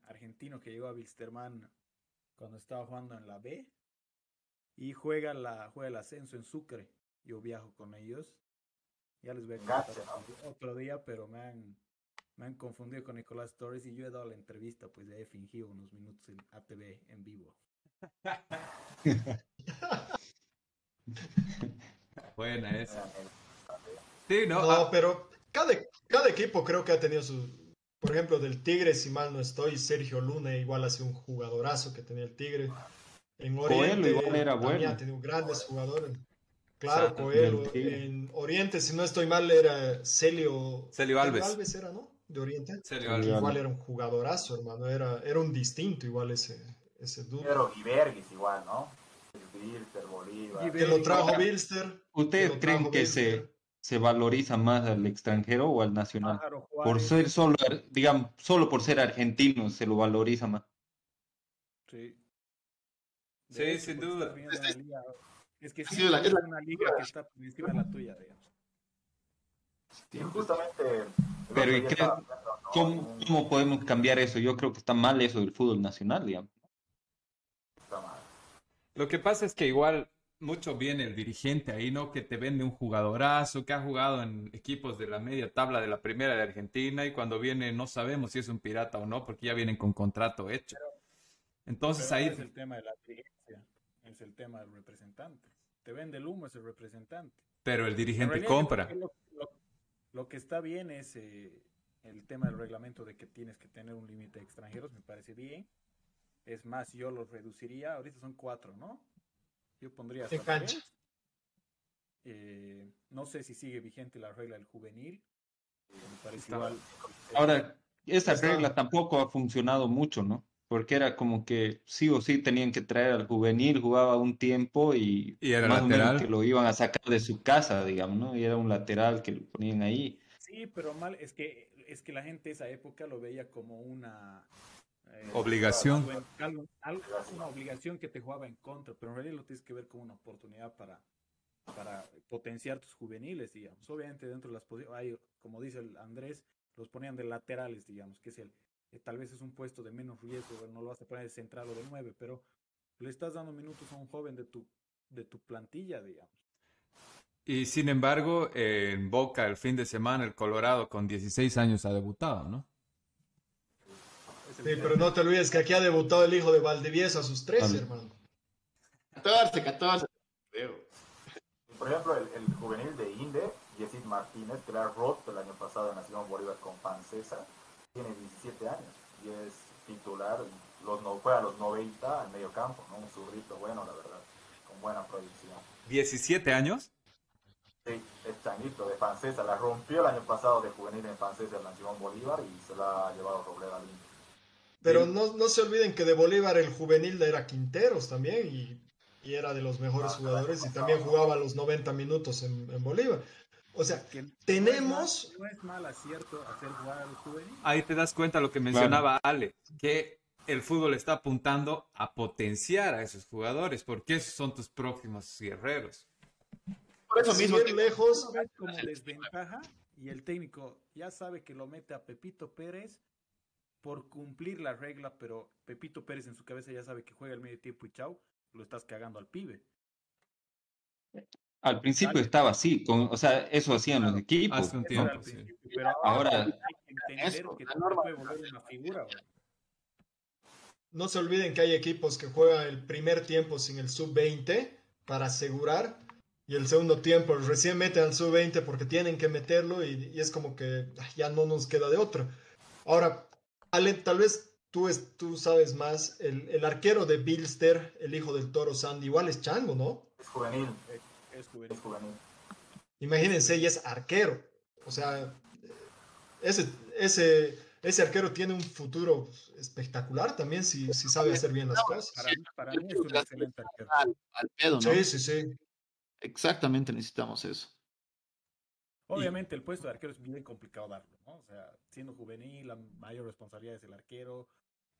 argentino que llegó a Wilstermann cuando estaba jugando en la B y juega, la, juega el ascenso en Sucre. Yo viajo con ellos. Ya les voy a contar otro día, pero me han, me han confundido con Nicolás Torres y yo he dado la entrevista, pues ya he fingido unos minutos en ATV en vivo. Buena esa. Sí, no, ah. pero cada, cada equipo creo que ha tenido su. Por ejemplo, del Tigre, si mal no estoy, Sergio Luna igual ha sido un jugadorazo que tenía el Tigre. En Oriente igual era bueno. ha tenido grandes jugadores. Claro, Coelho. En Oriente, si no estoy mal, era Celio, Celio Alves. Alves era, ¿no? De Oriente. Celio Alves. Igual era un jugadorazo, hermano. Era, era un distinto igual ese, ese dúo. Pero Giverguis igual, ¿no? Bilster, Bolívar. Que lo trajo Bilster. ¿Ustedes creen que se, se valoriza más al extranjero o al nacional. por ser solo, digamos, solo por ser argentino se lo valoriza más. Sí. Sí, sin pues, duda. Es que sí, es, la, una liga que está por encima de la tuya, digamos. Sí, justamente. Pero ¿cómo, ¿cómo, podemos cambiar eso? Yo creo que está mal eso del fútbol nacional, digamos. Está mal. Lo que pasa es que igual mucho viene el dirigente ahí, ¿no? Que te vende un jugadorazo, que ha jugado en equipos de la media tabla de la primera de Argentina y cuando viene no sabemos si es un pirata o no, porque ya vienen con contrato hecho. Entonces ahí... Es el tema de la dirigencia, es el tema del representante. Te vende el humo, es el representante. Pero el dirigente compra. Lo, que está bien es eh, el tema del reglamento de que tienes que tener un límite de extranjeros, me parece bien. Es más, yo lo reduciría. Ahorita son cuatro, ¿no? Yo pondría hasta cancha. Eh, no sé si sigue vigente la regla del juvenil. me parece igual. Ahora, esa regla tampoco ha funcionado mucho, ¿no? Porque era como que sí o sí tenían que traer al juvenil, jugaba un tiempo y, era más lateral? que lo iban a sacar de su casa, digamos, ¿no? Y era un lateral que lo ponían ahí. Sí, pero mal, es que, es que la gente esa época lo veía como una eh, obligación. una obligación que te jugaba en contra, pero en realidad lo tienes que ver como una oportunidad para, para potenciar tus juveniles, digamos. Obviamente dentro de las hay, como dice el Andrés, los ponían de laterales, digamos, que es el, tal vez es un puesto de menos riesgo, no lo vas a poner de central o de nueve, pero le estás dando minutos a un joven de tu, de tu plantilla, digamos. Y sin embargo, en Boca el fin de semana el Colorado con 16 años ha debutado, ¿no? Sí, pero no te olvides que aquí ha debutado el hijo de Valdivieso a sus 13, hermano. 14, 14. Por ejemplo, el, juvenil de Inde, Yesid Martínez, que era roto el año pasado en Nación Bolívar con Pancesa, tiene 17 años y es titular. Los, no, fue a los 90 en medio campo, ¿no? un zurrito bueno, la verdad, con buena proyección. ¿17 años? Sí, es changuito de Pancesa. La rompió el año pasado de juvenil en Pancesa en Nación Bolívar y se la ha llevado Robledo al. Pero no, no, se olviden que de Bolívar el juvenil era Quinteros también y, y era de los mejores jugadores y también jugaba los 90 minutos en, en Bolívar. O sea, que tenemos... No es, mal, acierto hacer jugar al juvenil. Ahí te das cuenta lo que mencionaba Ale, que el fútbol está apuntando a potenciar a esos jugadores, porque esos son tus próximos guerreros. Por eso mismo, lejos como desventaja y el técnico ya sabe que lo mete a Pepito Pérez por cumplir la regla, pero Pepito Pérez en su cabeza ya sabe que juega el medio tiempo y chau, lo estás cagando al pibe. Al principio estaba así, con, o sea, eso hacían los equipos. Pero ahora, hay que que puede volver una figura. No se olviden que hay equipos que juegan el primer tiempo sin el sub-20 para asegurar y el segundo tiempo recién meten al sub-20 porque tienen que meterlo y, y, es como que ya no nos queda de otro. Ahora, Ale, tal vez tú, es, tú sabes más, el, el, arquero de Bilster, el hijo del toro Sandy, igual es chango, ¿no? Es juvenil. Es, juvenil. Es juvenil. Imagínense, y es arquero. O sea, ese, ese, ese arquero tiene un futuro espectacular también si, si sabe hacer bien las cosas. Para, mí es un excelente arquero. Al, pedo, ¿no? Sí, sí, sí. Exactamente necesitamos eso. Obviamente el puesto de arquero es bien complicado darlo, ¿no? O sea, siendo juvenil, la mayor responsabilidad es el arquero,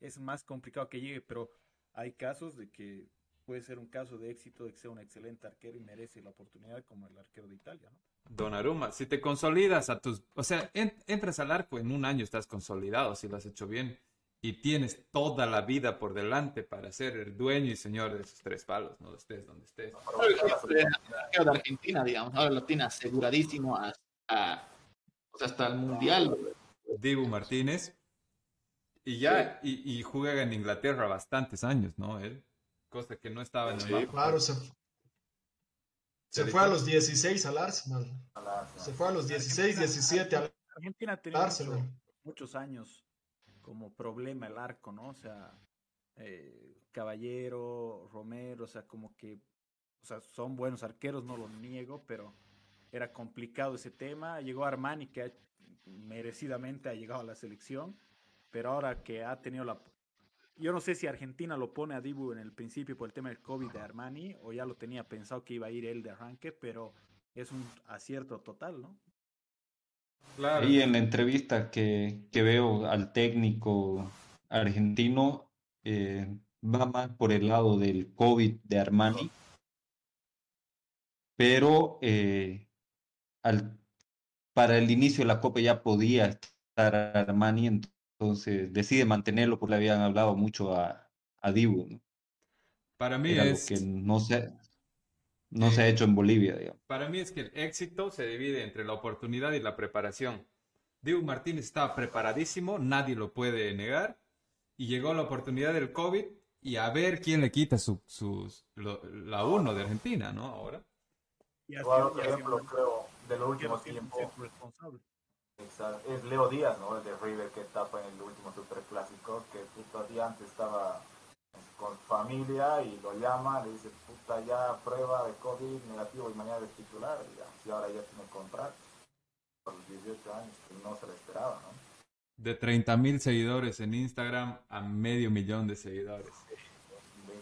es más complicado que llegue, pero hay casos de que puede ser un caso de éxito de que sea un excelente arquero y merece la oportunidad como el arquero de Italia, ¿no? Don Aruma, si te consolidas a tus, o sea, entras al arco en un año estás consolidado si lo has hecho bien y tienes toda la vida por delante para ser el dueño y señor de esos tres palos, no estés donde estés. El de Argentina, digamos, ahora lo tiene aseguradísimo hasta, hasta el Mundial. Dibu Martínez. Y ya, y, y, juega en Inglaterra bastantes años, ¿no? Él, cosa que no estaba en el sí, Claro, se, se fue a los 16 al Arsenal. Se fue a los 16, 17 al Argentina Arsenal. muchos años como problema el arco, ¿no? O sea, eh, Caballero, Romero, o sea, como que, o sea, son buenos arqueros, no lo niego, pero era complicado ese tema. Llegó Armani, que merecidamente ha llegado a la selección, pero ahora que ha tenido la... Yo no sé si Argentina lo pone a Dibu en el principio por el tema del COVID de Armani, o ya lo tenía pensado que iba a ir él de arranque, pero es un acierto total, ¿no? Y en la entrevista que, veo al técnico argentino, eh, va más por el lado del COVID de Armani, pero eh, al, para el inicio de la Copa ya podía estar Armani, entonces decide mantenerlo porque le habían hablado mucho a, a Dibu. Para mí es... que no se, no se ha hecho en Bolivia, digamos. Para mí es que el éxito se divide entre la oportunidad y la preparación. Diego Martínez estaba preparadísimo, nadie lo puede negar, y llegó la oportunidad del COVID y a ver quién le quita su, la uno de Argentina, ¿no? Ahora. jugador, por ejemplo, creo, de los últimos tiempos. Es Leo Díaz, ¿no? El de River que tapa en el último superclásico, que todavía antes estaba con familia y lo llama, le dice, puta, ya prueba de COVID negativo y mañana es titular, y, ahora ya tiene contrato por los 18 años, que no se le esperaba, ¿no? De 30 mil seguidores en Instagram a medio millón de seguidores.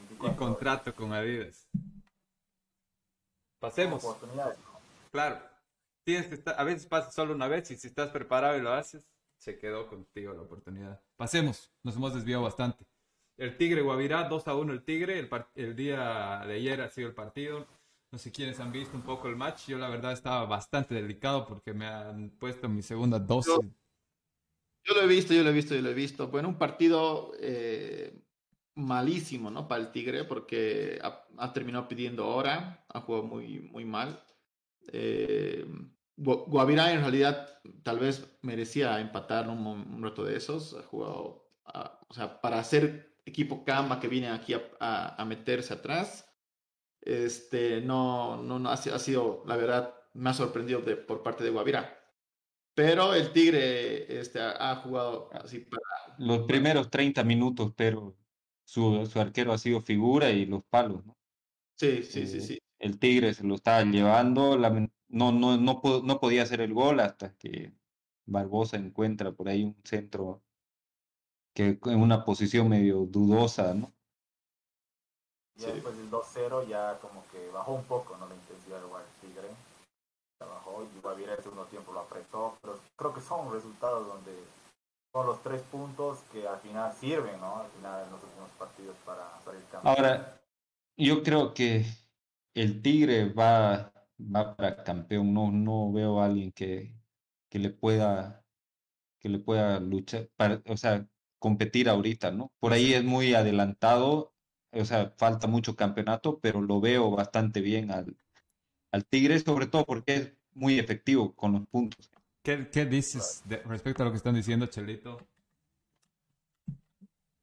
y contrato con Adidas. Pasemos. Claro. Tienes que estar, a veces pasa solo una vez y si estás preparado y lo haces, se quedó contigo la oportunidad. Pasemos. Nos hemos desviado bastante. El Tigre Guavirá, 2 a 1 el Tigre. El, el día de ayer ha sido el partido. No sé quiénes han visto un poco el match. Yo la verdad estaba bastante delicado porque me han puesto mi segunda dosis. Yo, lo he visto, yo lo he visto, yo lo he visto. Bueno, un partido eh, malísimo, ¿no? Para el Tigre porque ha, terminado pidiendo hora, ha jugado muy, muy mal. Eh, Guavirá en realidad tal vez merecía empatar un, un rato de esos. Ha jugado, o sea, para hacer equipo Camba que viene aquí a, a meterse atrás este, no, no, no ha, sido, la verdad, me ha sorprendido de, por parte de Guavirá. Pero el Tigre este, ha, jugado así para... Los primeros 30 minutos, pero su, su arquero ha sido figura y los palos, ¿no? Sí, sí, sí, eh, sí. El Tigre se lo estaba llevando, no, no, no, no podía hacer el gol hasta que Barbosa encuentra por ahí un centro que en una posición medio dudosa, ¿no? Ya después del 2-0 ya como que bajó un poco ¿no? la intensidad del Tigre. Ya bajó y Guavira el segundo tiempo lo apretó. Pero creo que son resultados donde son los tres puntos que al final sirven, ¿no? Al final en los últimos partidos para salir campeón. Ahora, yo creo que el Tigre va, va para campeón. No, no veo a alguien que, que le pueda que le pueda luchar, para, o sea, competir ahorita, ¿no? Por ahí es muy adelantado o sea, falta mucho campeonato, pero lo veo bastante bien al, al Tigre, sobre todo porque es muy efectivo con los puntos. ¿Qué, qué dices respecto a lo que están diciendo, Chelito?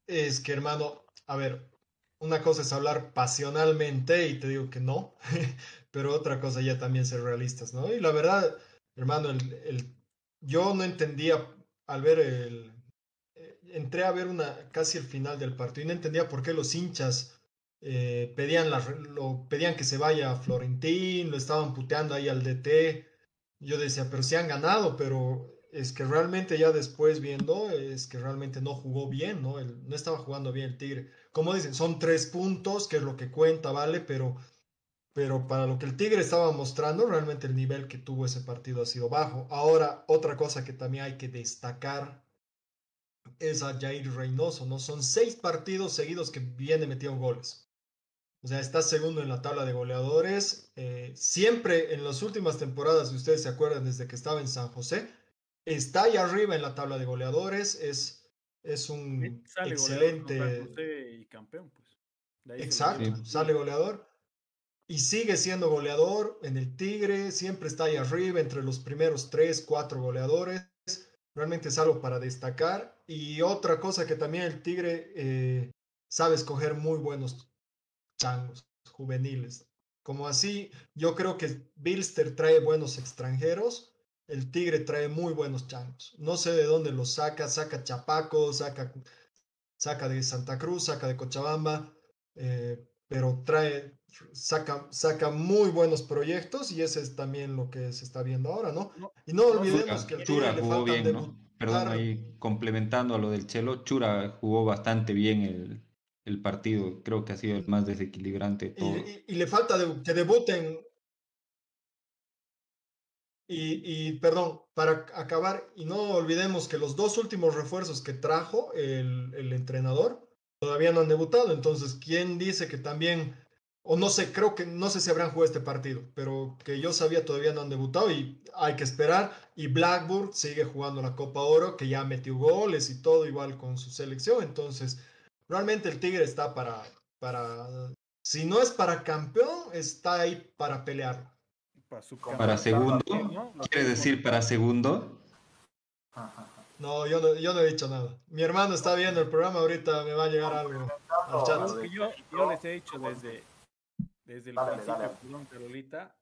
Es que, hermano, a ver, una cosa es hablar pasionalmente y te digo que no, pero otra cosa ya también ser realistas, ¿no? Y la verdad, hermano, el, el, yo no entendía al ver el, entré a ver una casi el final del partido y no entendía por qué los hinchas eh, pedían, la, lo, pedían que se vaya a Florentín, lo estaban puteando ahí al DT. Yo decía, pero se han ganado, pero es que realmente ya después viendo, es que realmente no jugó bien, ¿no? no estaba jugando bien el Tigre. Como dicen, son tres puntos, que es lo que cuenta, ¿vale? Pero, pero para lo que el Tigre estaba mostrando, realmente el nivel que tuvo ese partido ha sido bajo. Ahora, otra cosa que también hay que destacar es a Jair Reynoso, ¿no? Son seis partidos seguidos que viene metiendo goles. O sea, está segundo en la tabla de goleadores. Eh, siempre en las últimas temporadas, si ustedes se acuerdan, desde que estaba en San José, está ahí arriba en la tabla de goleadores. Es, es un excelente. y campeón, pues. Exacto, sale goleador. Y sigue siendo goleador en el Tigre, siempre está ahí arriba entre los primeros tres, cuatro goleadores. Realmente es algo para destacar. Y otra cosa que también el Tigre eh, sabe escoger muy buenos changos juveniles. Como así, yo creo que Bilster trae buenos extranjeros, el Tigre trae muy buenos changos. No sé de dónde los saca, saca Chapaco, saca, saca de Santa Cruz, saca de Cochabamba, eh, pero trae, saca, saca muy buenos proyectos y ese es también lo que se está viendo ahora, ¿no? y no olvidemos que el Chura jugó bien, ¿no? Perdón, ahí complementando a lo del Chelo, Chura jugó bastante bien el, el partido, creo que ha sido el más desequilibrante. Todo. Y, le falta que debuten. Y, perdón, para acabar, y no olvidemos que los dos últimos refuerzos que trajo el, entrenador todavía no han debutado, entonces, ¿quién dice que también o no sé, creo que no sé si habrán jugado este partido, pero que yo sabía todavía no han debutado y hay que esperar. Y Blackburn sigue jugando la Copa Oro, que ya metió goles y todo igual con su selección. Entonces, realmente el Tigre está para, para si no es para campeón, está ahí para pelear. Para, segundo, ¿quiere decir para segundo? No yo, no, yo no he dicho nada. Mi hermano está viendo el programa, ahorita me va a llegar algo al chat. Yo, yo les he dicho desde, desde el principio, perdón, Carolita,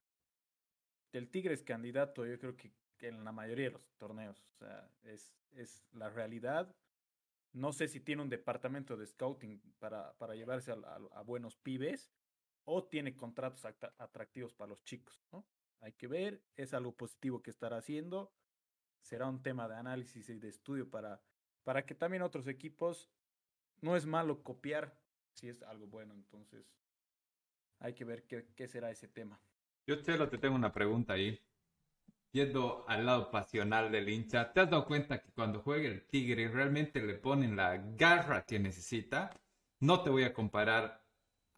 el Tigre es candidato, yo creo que, en la mayoría de los torneos. O sea, es, es la realidad. No sé si tiene un departamento de scouting para, para llevarse a, buenos pibes o tiene contratos atractivos para los chicos, ¿no? Hay que ver, es algo positivo que estará haciendo. Será un tema de análisis y de estudio para, para que también otros equipos, no es malo copiar si es algo bueno, entonces hay que ver qué, qué será ese tema. Yo, Chelo, te tengo una pregunta ahí. Yendo al lado pasional del hincha, ¿te has dado cuenta que cuando juega el Tigre realmente le ponen la garra que necesita? No te voy a comparar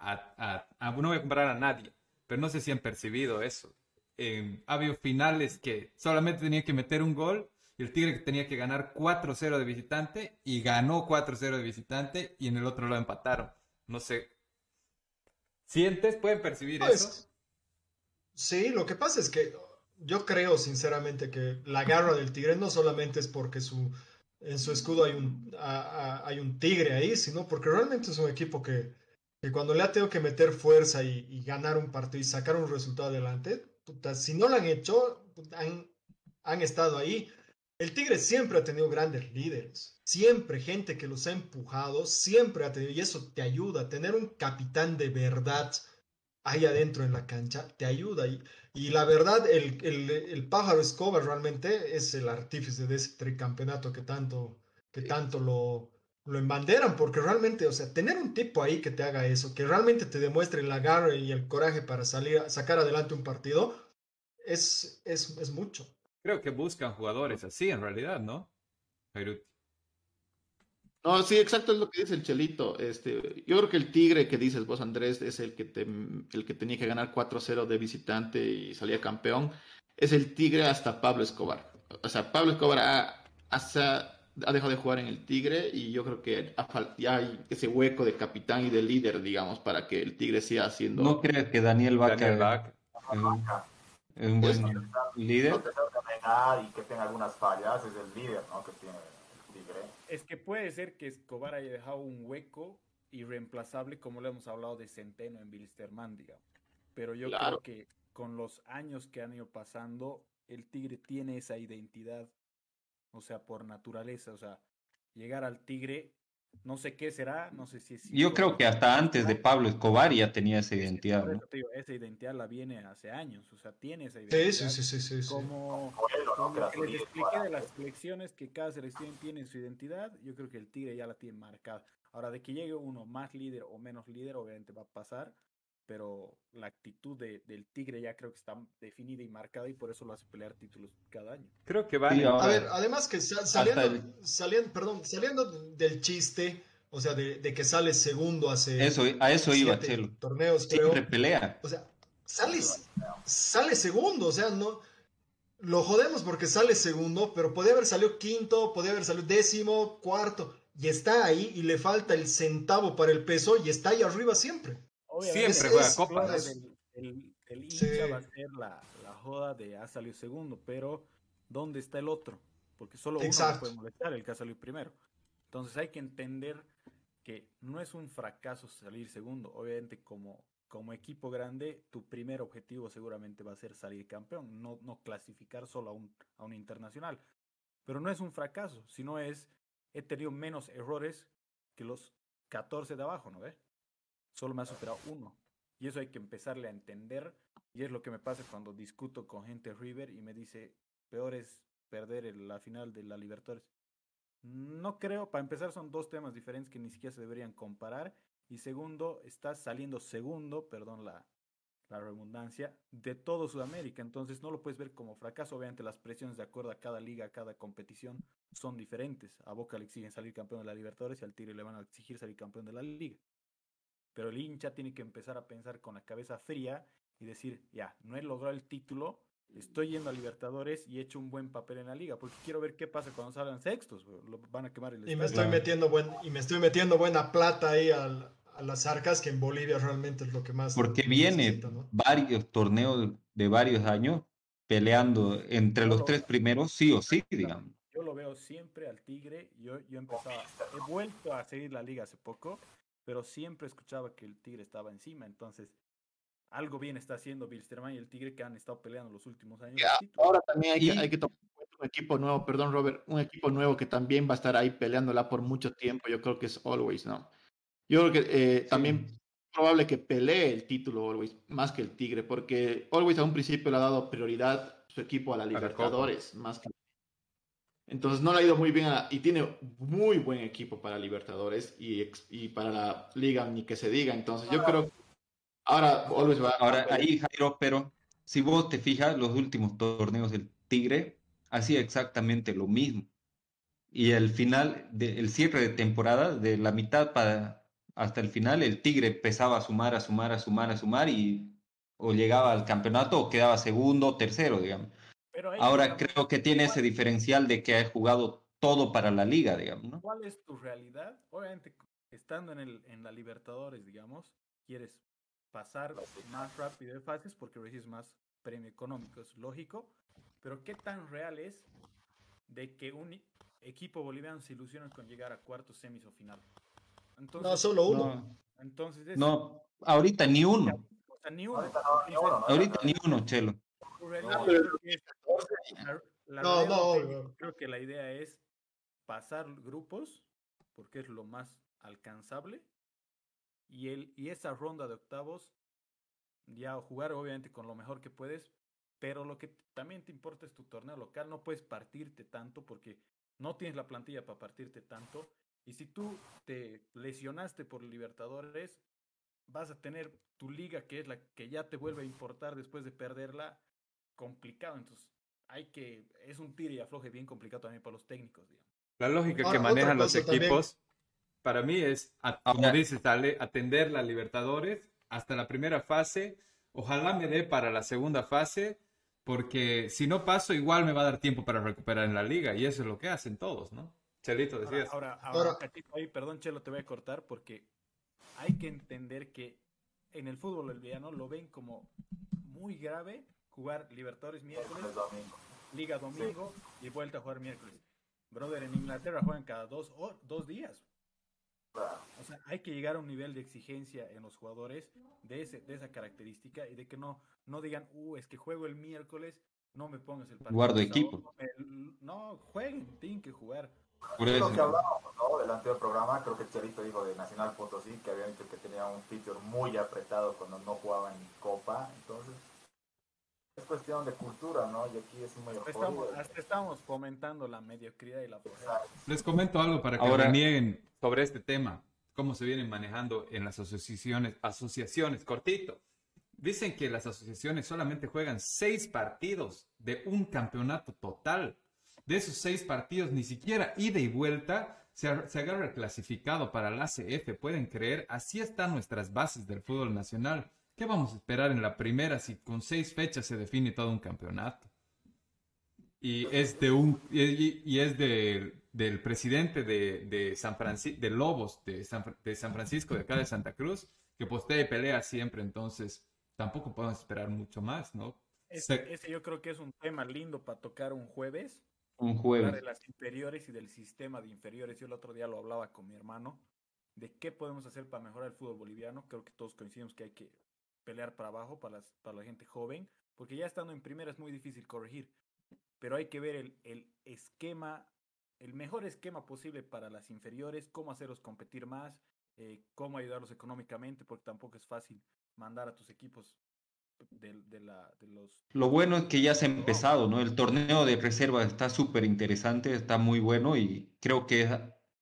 a, no voy a comparar a nadie, pero no sé si han percibido eso. Ha habido finales que solamente tenía que meter un gol y el Tigre tenía que ganar 4-0 de visitante y ganó 4-0 de visitante y en el otro lo empataron. No sé. ¿Sientes? ¿Pueden percibir pues, eso? Sí, lo que pasa es que yo creo sinceramente que la garra del tigre no solamente es porque su, en su escudo hay un, hay un tigre ahí, sino porque realmente es un equipo que, cuando le ha tenido que meter fuerza y, ganar un partido y sacar un resultado adelante, si no lo han hecho, han, han estado ahí. El Tigre siempre ha tenido grandes líderes, siempre gente que los ha empujado, siempre ha tenido, y eso te ayuda, tener un capitán de verdad ahí adentro en la cancha, te ayuda. Y, y la verdad, el, el, el, pájaro Escobar realmente es el artífice de ese tricampeonato que tanto, que tanto lo, lo embanderan, porque realmente, o sea, tener un tipo ahí que te haga eso, que realmente te demuestre el agarre y el coraje para salir, sacar adelante un partido, es, es, es mucho. Creo que buscan jugadores así en realidad, ¿no? No, sí, exacto es lo que dice el Chelito. Este, yo creo que el Tigre que dices vos, Andrés, es el que, el que tenía que ganar 4-0 de visitante y salía campeón. Es el Tigre hasta Pablo Escobar. O sea, Pablo Escobar ha, ha, dejado de jugar en el Tigre y yo creo que ya hay ese hueco de capitán y de líder, digamos, para que el Tigre siga haciendo. ¿No crees que Daniel Vaca es un buen líder? y que tenga algunas fallas, es el líder ¿no? que tiene es que puede ser que Escobar haya dejado un hueco irreemplazable, como lo hemos hablado de Centeno en Bilsterman, digamos. Pero yo creo que con los años que han ido pasando, el Tigre tiene esa identidad, o sea, por naturaleza, o sea, llegar al Tigre no sé qué será, no sé si es... Yo creo que hasta antes de Pablo Escobar ya tenía esa identidad. esa identidad la viene hace años, o sea, tiene esa identidad. Sí, sí, sí, sí. Como, les expliqué de las selecciones que cada selección tiene su identidad, yo creo que el Tigre ya la tiene marcada. Ahora, de que llegue uno más líder o menos líder, obviamente va a pasar, pero la actitud de, del Tigre ya creo que está definida y marcada y por eso lo hace pelear títulos cada año. Creo que va a ver, además que saliendo, saliendo, perdón, saliendo del chiste, o sea, de, que sale segundo hace eso, a eso iba Chelo. Torneos, Siempre pelea. O sea, sale, sale segundo, o sea, no lo jodemos porque sale segundo, pero podría haber salido quinto, podría haber salido décimo, cuarto, y está ahí y le falta el centavo para el peso y está ahí arriba siempre. Siempre juega copas. El, el, hincha va a ser la, la, joda de ha salido segundo, pero ¿dónde está el otro? Porque solo uno puede molestar, el que ha salido primero. Entonces hay que entender que no es un fracaso salir segundo. Obviamente, como, como equipo grande, tu primer objetivo seguramente va a ser salir campeón, no, no clasificar solo a un, a un internacional. Pero no es un fracaso, sino es, he tenido menos errores que los 14 de abajo, ¿no ves? Solo me ha superado uno. Y eso hay que empezarle a entender. Y es lo que me pasa cuando discuto con gente River y me dice, peor es perder la final de la Libertadores. No creo, para empezar son dos temas diferentes que ni siquiera se deberían comparar. Y segundo, estás saliendo segundo, perdón la, la redundancia, de todo Sudamérica. Entonces no lo puedes ver como fracaso. Obviamente las presiones de acuerdo a cada liga, a cada competición son diferentes. A Boca le exigen salir campeón de la Libertadores y al Tigre le van a exigir salir campeón de la liga. Pero el hincha tiene que empezar a pensar con la cabeza fría y decir, ya, no he logrado el título, estoy yendo a Libertadores y he hecho un buen papel en la liga, porque quiero ver qué pasa cuando salgan sextos, lo van a quemar el y me estoy metiendo buen y me estoy metiendo buena plata ahí a las arcas que en Bolivia realmente es lo que más porque viene varios torneos de varios años peleando entre los tres primeros sí o sí digamos. yo lo veo siempre al Tigre. Yo yo empezaba he vuelto a seguir la liga hace poco pero siempre escuchaba que el Tigre estaba encima, entonces algo bien está haciendo Bilsterman y el Tigre que han estado peleando los últimos años. ahora también hay, que, hay que tomar un equipo nuevo, perdón Robert, un equipo nuevo que también va a estar ahí peleándola por mucho tiempo, yo creo que es Always, ¿no? Yo creo que eh, también probable que pelee el título Always más que el Tigre, porque Always a un principio le ha dado prioridad su equipo a la Libertadores, más que entonces no le ha ido muy bien y tiene muy buen equipo para Libertadores y, y para la liga, ni que se diga. Entonces yo creo que ahora Always va. Ahora ahí, Jairo, pero si vos te fijas, los últimos torneos del Tigre hacía exactamente lo mismo. Y el final, de, el cierre de temporada, de la mitad para hasta el final, el Tigre empezaba a sumar, a sumar, a sumar, a sumar y o llegaba al campeonato o quedaba segundo o tercero, digamos. Ahora creo que tiene ese diferencial de que ha jugado todo para la liga, digamos. ¿Cuál es tu realidad? Obviamente, estando en, el, en la Libertadores, digamos, quieres pasar más rápido de fases porque recibes más premio económico, es lógico, pero ¿qué tan real es de que un equipo boliviano se ilusiona con llegar a cuartos, semis o final? no, solo uno. Entonces, no, ahorita ni uno. ni uno. Ahorita, ni uno, Chelo. no, no, creo que la idea es pasar grupos, porque es lo más alcanzable, y, el, y esa ronda de octavos, ya jugar obviamente con lo mejor que puedes, pero lo que también te importa es tu torneo local, no puedes partirte tanto porque no tienes la plantilla para partirte tanto y si tú te lesionaste por Libertadores, vas a tener tu liga, que es la que ya te vuelve a importar después de perderla, complicado. Entonces, hay que, es un tiro y afloje bien complicado también para los técnicos, digamos. La lógica que manejan los equipos, para mí es, como dices, dale, atender la Libertadores hasta la primera fase. Ojalá me dé para la segunda fase, porque si no paso, igual me va a dar tiempo para recuperar en la liga, y eso es lo que hacen todos, ¿no? Chelito, decías. Ahora, ahora, ahí, perdón, Chelo, te voy a cortar porque hay que entender que en el fútbol boliviano lo ven como muy grave jugar Libertadores miércoles, Liga domingo y vuelta a jugar miércoles. Brother, en Inglaterra juegan cada dos, dos días. O sea, hay que llegar a un nivel de exigencia en los jugadores de, ese, de esa característica y de que no, no digan, uh, es que juego el miércoles, no me pongas el partido. Guardo equipo. No, jueguen, tienen que jugar. Por lo que hablábamos ¿no? del anterior programa, creo que Chelito dijo de Nacional Potosí, que había dicho que tenía un feature muy apretado cuando no jugaba en Copa, entonces es cuestión de cultura, ¿no? Y aquí es muy estamos, hasta estamos fomentando la mediocridad y la pobreza. Les comento algo para que Ahora, nieguen sobre este tema, cómo se vienen manejando en las asociaciones, asociaciones, cortito. Dicen que las asociaciones solamente juegan seis partidos de un campeonato total de esos seis partidos, ni siquiera ida y vuelta se, agarra clasificado para la ACF. Pueden creer, así están nuestras bases del fútbol nacional. ¿Qué vamos a esperar en la primera si con seis fechas se define todo un campeonato? Y es de un y, es del presidente de, San Francisco, de Lobos de San, de San Francisco, de acá de Santa Cruz, que postea y pelea siempre, entonces tampoco podemos esperar mucho más, ¿no? ese yo creo que es un tema lindo para tocar un jueves, un jueves. De las inferiores y del sistema de inferiores. Yo el otro día lo hablaba con mi hermano de qué podemos hacer para mejorar el fútbol boliviano. Creo que todos coincidimos que hay que pelear para abajo para, las, para la gente joven, porque ya estando en primera es muy difícil corregir. Pero hay que ver el, el esquema, el mejor esquema posible para las inferiores, cómo hacerlos competir más, eh, cómo ayudarlos económicamente, porque tampoco es fácil mandar a tus equipos de, la, de los... Lo bueno es que ya se ha empezado, ¿no? El torneo de reserva está súper interesante, está muy bueno y creo que es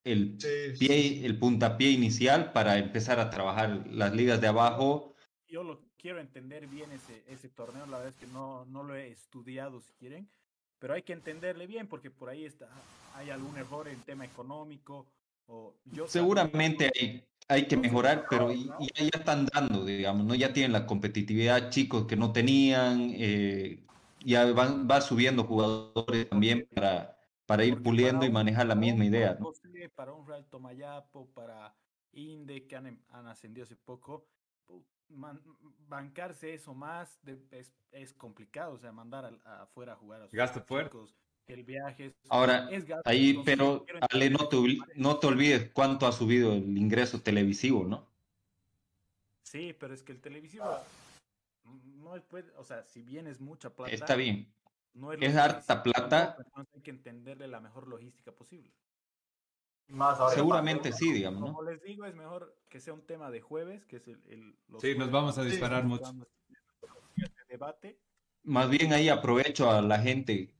el, pie, el puntapié inicial para empezar a trabajar las ligas de abajo. Yo lo quiero entender bien ese, ese torneo, la verdad es que no, no lo he estudiado si quieren, pero hay que entenderle bien porque por ahí está, hay algún error en tema económico. O yo Seguramente hay hay que mejorar, pero ya, están dando, digamos, ¿no? Ya tienen la competitividad chicos que no tenían, eh, ya van, va subiendo jugadores también para, para ir puliendo y manejar la misma idea, ¿no? Para un Real Tomayapo, para Inde, que han, em, han ascendido hace poco, bancarse eso más es, es, complicado, o sea, mandar afuera a jugar a sus Gasto el viaje es, Ahora, ahí, pero Ale, no te, no te olvides cuánto ha subido el ingreso televisivo, ¿no? Sí, pero es que el televisivo no puede, o sea, si bien es mucha plata. Está bien. No es, harta plata. hay que entenderle la mejor logística posible. Seguramente sí, digamos. Como les digo, es mejor que sea un tema de jueves, que es el. sí, nos vamos a disparar mucho. Debate. Más bien ahí aprovecho a la gente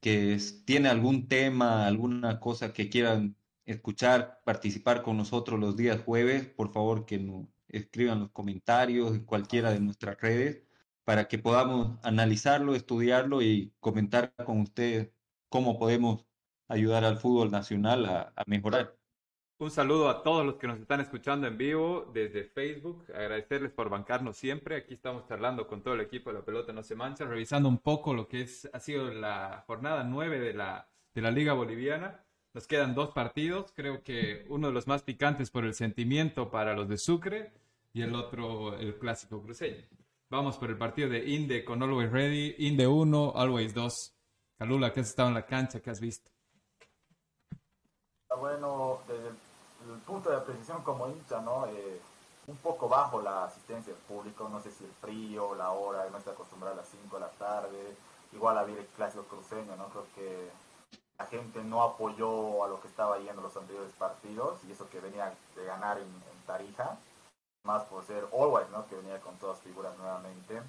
que tiene algún tema, alguna cosa que quieran escuchar, participar con nosotros los días jueves, por favor que nos escriban los comentarios en cualquiera de nuestras redes para que podamos analizarlo, estudiarlo y comentar con ustedes cómo podemos ayudar al fútbol nacional a, mejorar. Un saludo a todos los que nos están escuchando en vivo desde Facebook. Agradecerles por bancarnos siempre. Aquí estamos charlando con todo el equipo de la pelota no se mancha, revisando un poco lo que es, ha sido la jornada nueve de la, de la Liga Boliviana. Nos quedan dos partidos. Creo que uno de los más picantes por el sentimiento para los de Sucre y el otro el clásico cruceño. Vamos por el partido de Inde con Always Ready. Inde 1, Always 2. Calula, ¿qué has estado en la cancha? ¿Qué has visto? Bueno, desde el, punto de apreciación como hincha, ¿no? Eh, un poco bajo la asistencia del público, no sé si el frío, la hora, no está acostumbrado a las 5 de la tarde, igual había el clásico cruceño, ¿no? Creo que la gente no apoyó a lo que estaba yendo los anteriores partidos y eso que venía de ganar en, en Tarija, más por ser Always, ¿no? Que venía con todas figuras nuevamente.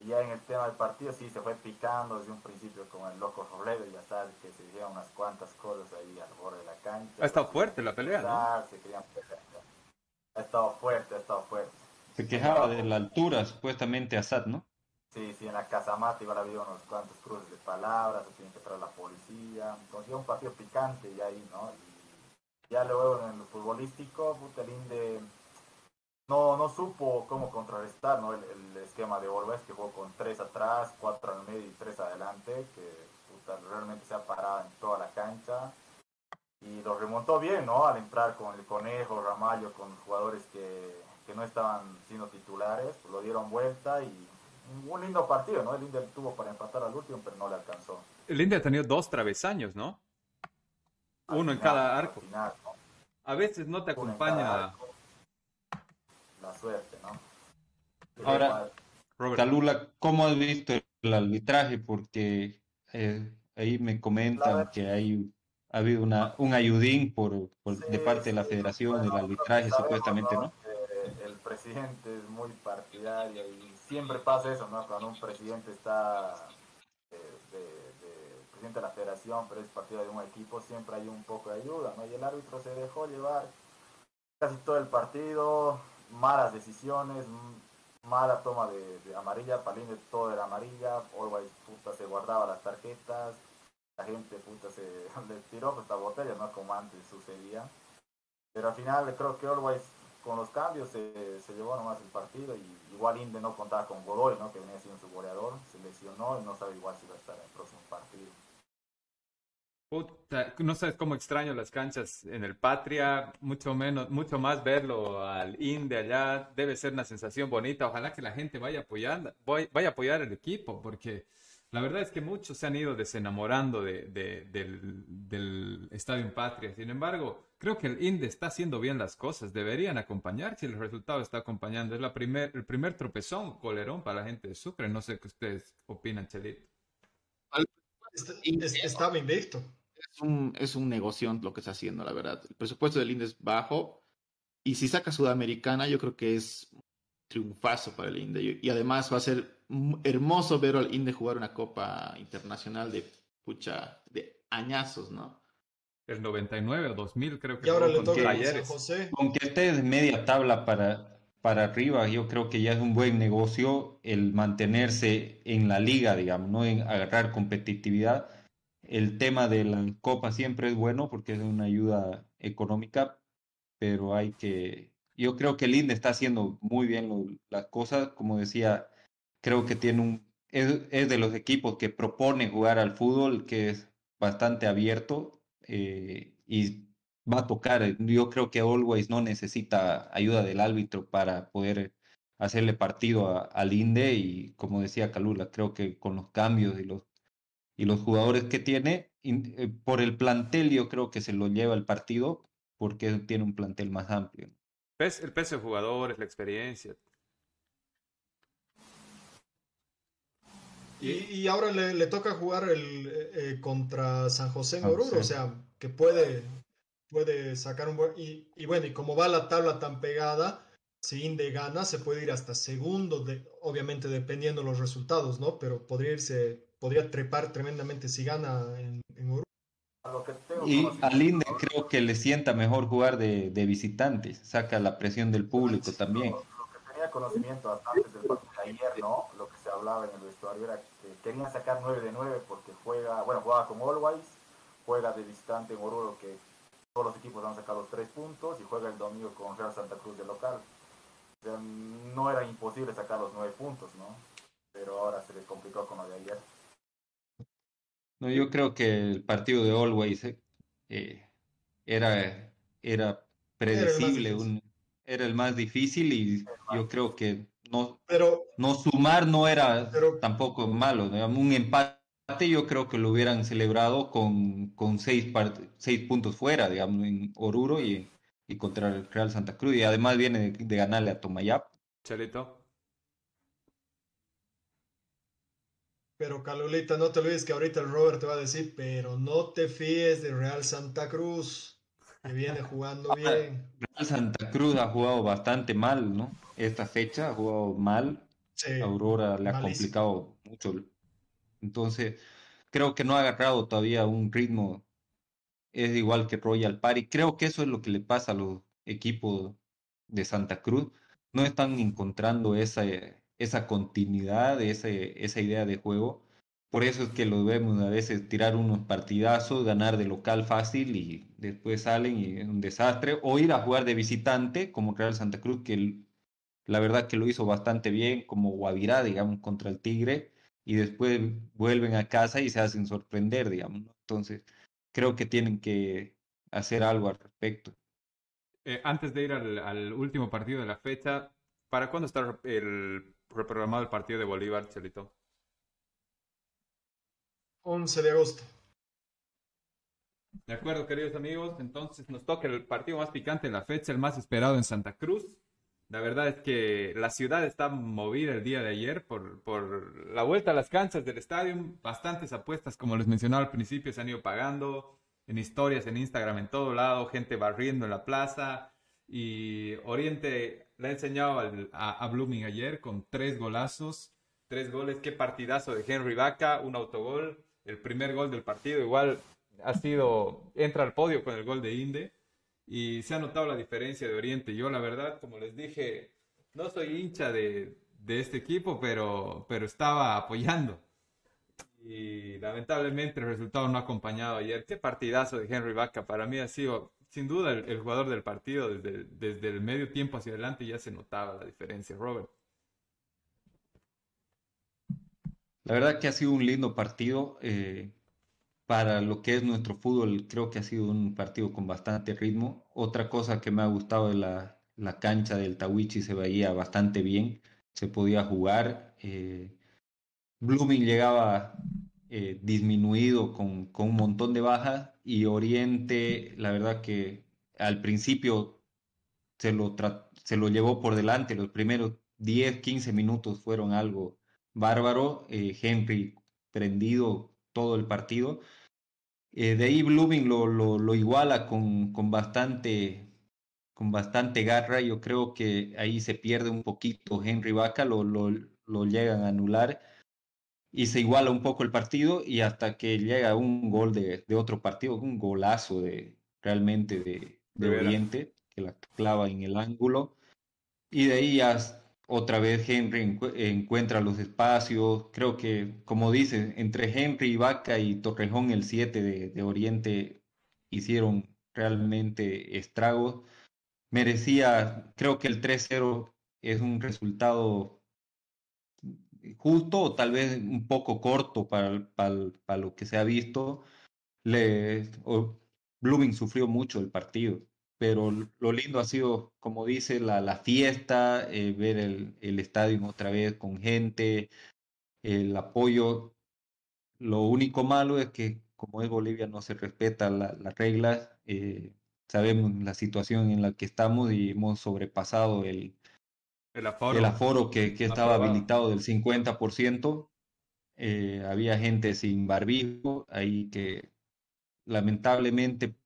Y ya en el tema del partido sí se fue picando desde un principio con el loco Robledo, ya sabes que se hicieron unas cuantas cosas ahí al borde de la cancha. Ha estado fuerte la pelea, ¿no? Ha estado fuerte, ha estado fuerte. Se quejaba de la altura, supuestamente Assad, ¿no? Sí, sí, en la casamata igual había unos cuantos cruces de palabras, se tiene que traer la policía. Entonces un partido picante y ahí, ¿no? Y ya luego en lo futbolístico, puta, el Inde no, no supo cómo contrarrestar ¿no? el, esquema de Orwell, que jugó con tres atrás, cuatro al medio y tres adelante, que realmente se ha parado en toda la cancha. Y lo remontó bien, ¿no? Al entrar con el Conejo, Ramallo, con jugadores que, que no estaban siendo titulares, pues lo dieron vuelta y un lindo partido, ¿no? El India tuvo para empatar al último, pero no le alcanzó. El India ha tenido dos travesaños, ¿no? Uno en cada arco. A veces no te acompaña la suerte, ¿no? Ahora, Calula, ¿cómo has visto el arbitraje? Porque eh, ahí me comentan que hay ha habido una, un ayudín por, de parte de la federación del arbitraje, supuestamente, ¿no? El presidente es muy partidario y siempre pasa eso, ¿no? Cuando un presidente está eh, de, presidente de la federación, pero es partido de un equipo, siempre hay un poco de ayuda, ¿no? Y el árbitro se dejó llevar casi todo el partido, malas decisiones, mala toma de, amarilla, Palinde todo era amarilla, Always puta se guardaba las tarjetas, la gente puta se le tiró esta botella, no como antes sucedía. Pero al final creo que Always con los cambios se, se llevó nomás el partido y igual Inde no contaba con Godoy, ¿no? que venía siendo su goleador, se lesionó y no sabe igual si va a estar en el próximo partido. Puta, no sabes cómo extraño las canchas en el Patria, mucho menos, mucho más verlo al INDE allá, debe ser una sensación bonita. Ojalá que la gente vaya apoyando, vaya a apoyar el equipo, porque la verdad es que muchos se han ido desenamorando de, del, del, Estadio en Patria. Sin embargo, creo que el INDE está haciendo bien las cosas, deberían acompañar si el resultado está acompañando. Es la primer, el primer tropezón, colerón para la gente de Sucre. No sé qué ustedes opinan, Chelito. Estaba invicto es un, es un negocio lo que está haciendo, la verdad. El presupuesto del INDE es bajo y si saca Sudamericana, yo creo que es triunfazo para el INDE. Y además va a ser hermoso ver al INDE jugar una Copa Internacional de pucha, de añazos, ¿no? El 99 o 2000 creo que. Y ahora le toca a José. Aunque esté de media tabla para, para arriba, yo creo que ya es un buen negocio el mantenerse en la liga, digamos, ¿no? En agarrar competitividad el tema de la copa siempre es bueno porque es una ayuda económica, pero hay que, yo creo que el INDE está haciendo muy bien las cosas, como decía, creo que tiene un, es, de los equipos que propone jugar al fútbol, que es bastante abierto eh, y va a tocar. Yo creo que Always no necesita ayuda del árbitro para poder hacerle partido al INDE y como decía Calula, creo que con los cambios y los y los jugadores que tiene, eh, por el plantel yo creo que se lo lleva el partido porque tiene un plantel más amplio. El peso de jugadores, la experiencia. Y, ahora le, toca jugar el, eh, eh, contra San José en Oruro, o sea, que puede, puede sacar un buen... Y, bueno, y como va la tabla tan pegada, si Inde gana, se puede ir hasta segundo, de, obviamente dependiendo los resultados, ¿no? Pero podría irse, podría trepar tremendamente si gana en, en Oruro. Y al Inde creo que le sienta mejor jugar de, de visitantes, saca la presión del público también. Lo, que tenía conocimiento antes del partido de ayer, ¿no? Lo que se hablaba en el vestuario era que querían sacar 9 de 9 porque juega, bueno, jugaba con Always, juega de visitante en Oruro que todos los equipos van a sacar los 3 puntos y juega el domingo con Real Santa Cruz de local. O sea, no era imposible sacar los 9 puntos, ¿no? Pero ahora se les complicó con lo de ayer. No, yo creo que el partido de Always eh, era, era predecible, era el, más difícil y yo creo que no, pero, no sumar no era tampoco malo. Un empate yo creo que lo hubieran celebrado con, con seis, seis puntos fuera, digamos, en Oruro y, y contra el Real Santa Cruz. Y además viene de, ganarle a Tomayap. Chelito. Pero Calulita, no te olvides que ahorita el Robert te va a decir, pero no te fíes de Real Santa Cruz, que viene jugando bien. Real Santa Cruz ha jugado bastante mal, ¿no? Esta fecha ha jugado mal. Aurora le ha complicado mucho. Entonces, creo que no ha agarrado todavía un ritmo. Es igual que Royal Party. Creo que eso es lo que le pasa a los equipos de Santa Cruz. No están encontrando esa esa continuidad, ese, esa idea de juego. Por eso es que lo vemos a veces tirar unos partidazos, ganar de local fácil y después salen y es un desastre. O ir a jugar de visitante, como Real Santa Cruz, que la verdad que lo hizo bastante bien, como Guavirá, digamos, contra el Tigre, y después vuelven a casa y se hacen sorprender, digamos. Entonces, creo que tienen que hacer algo al respecto. Eh, antes de ir al último partido de la fecha, ¿para cuándo está el reprogramado el partido de Bolívar, Chelito? 11 de agosto. De acuerdo, queridos amigos. Entonces nos toca el partido más picante en la fecha, el más esperado en Santa Cruz. La verdad es que la ciudad está movida el día de ayer por, por la vuelta a las canchas del estadio. Bastantes apuestas, como les mencionaba al principio, se han ido pagando. En historias, en Instagram, en todo lado, gente barriendo en la plaza. Y Oriente le ha enseñado a, Blooming ayer con tres golazos, tres goles. Qué partidazo de Henry Vaca, un autogol, el primer gol del partido. Igual ha sido, entra al podio con el gol de Inde. Y se ha notado la diferencia de Oriente. Yo, la verdad, como les dije, no soy hincha de, este equipo, pero, pero estaba apoyando. Y lamentablemente el resultado no ha acompañado ayer. Qué partidazo de Henry Vaca. Para mí ha sido sin duda el, jugador del partido, desde, desde, el medio tiempo hacia adelante ya se notaba la diferencia, Robert. La verdad que ha sido un lindo partido. Eh, para lo que es nuestro fútbol, creo que ha sido un partido con bastante ritmo. Otra cosa que me ha gustado de la, la cancha del Tawichi se veía bastante bien, se podía jugar. Eh, Blooming llegaba eh, disminuido con, con, un montón de bajas y Oriente, la verdad que al principio se lo, se lo llevó por delante, los primeros 10, 15 minutos fueron algo bárbaro, eh, Henry prendido todo el partido. Eh, de ahí Blooming lo, lo, iguala con, con, bastante, con bastante garra. Yo creo que ahí se pierde un poquito Henry Vaca, lo, lo, lo llegan a anular y se iguala un poco el partido y hasta que llega un gol de, de otro partido, un golazo de realmente de, de, Oriente, que la clava en el ángulo. Y de ahí ya otra vez Henry encuentra los espacios. Creo que, como dice, entre Henry, Vaca y Torrejón, el 7 de, de Oriente, hicieron realmente estragos. Merecía, creo que el 3-0 es un resultado justo o tal vez un poco corto para, para, lo que se ha visto. Le, Blooming sufrió mucho el partido, pero lo lindo ha sido, como dice, la, la fiesta, eh, ver el, el, estadio otra vez con gente, el apoyo. Lo único malo es que, como es Bolivia, no se respetan las reglas. Eh, sabemos la situación en la que estamos y hemos sobrepasado el, el aforo, el aforo que, que estaba habilitado del 50%. eh, había gente sin barbijo, ahí que lamentablemente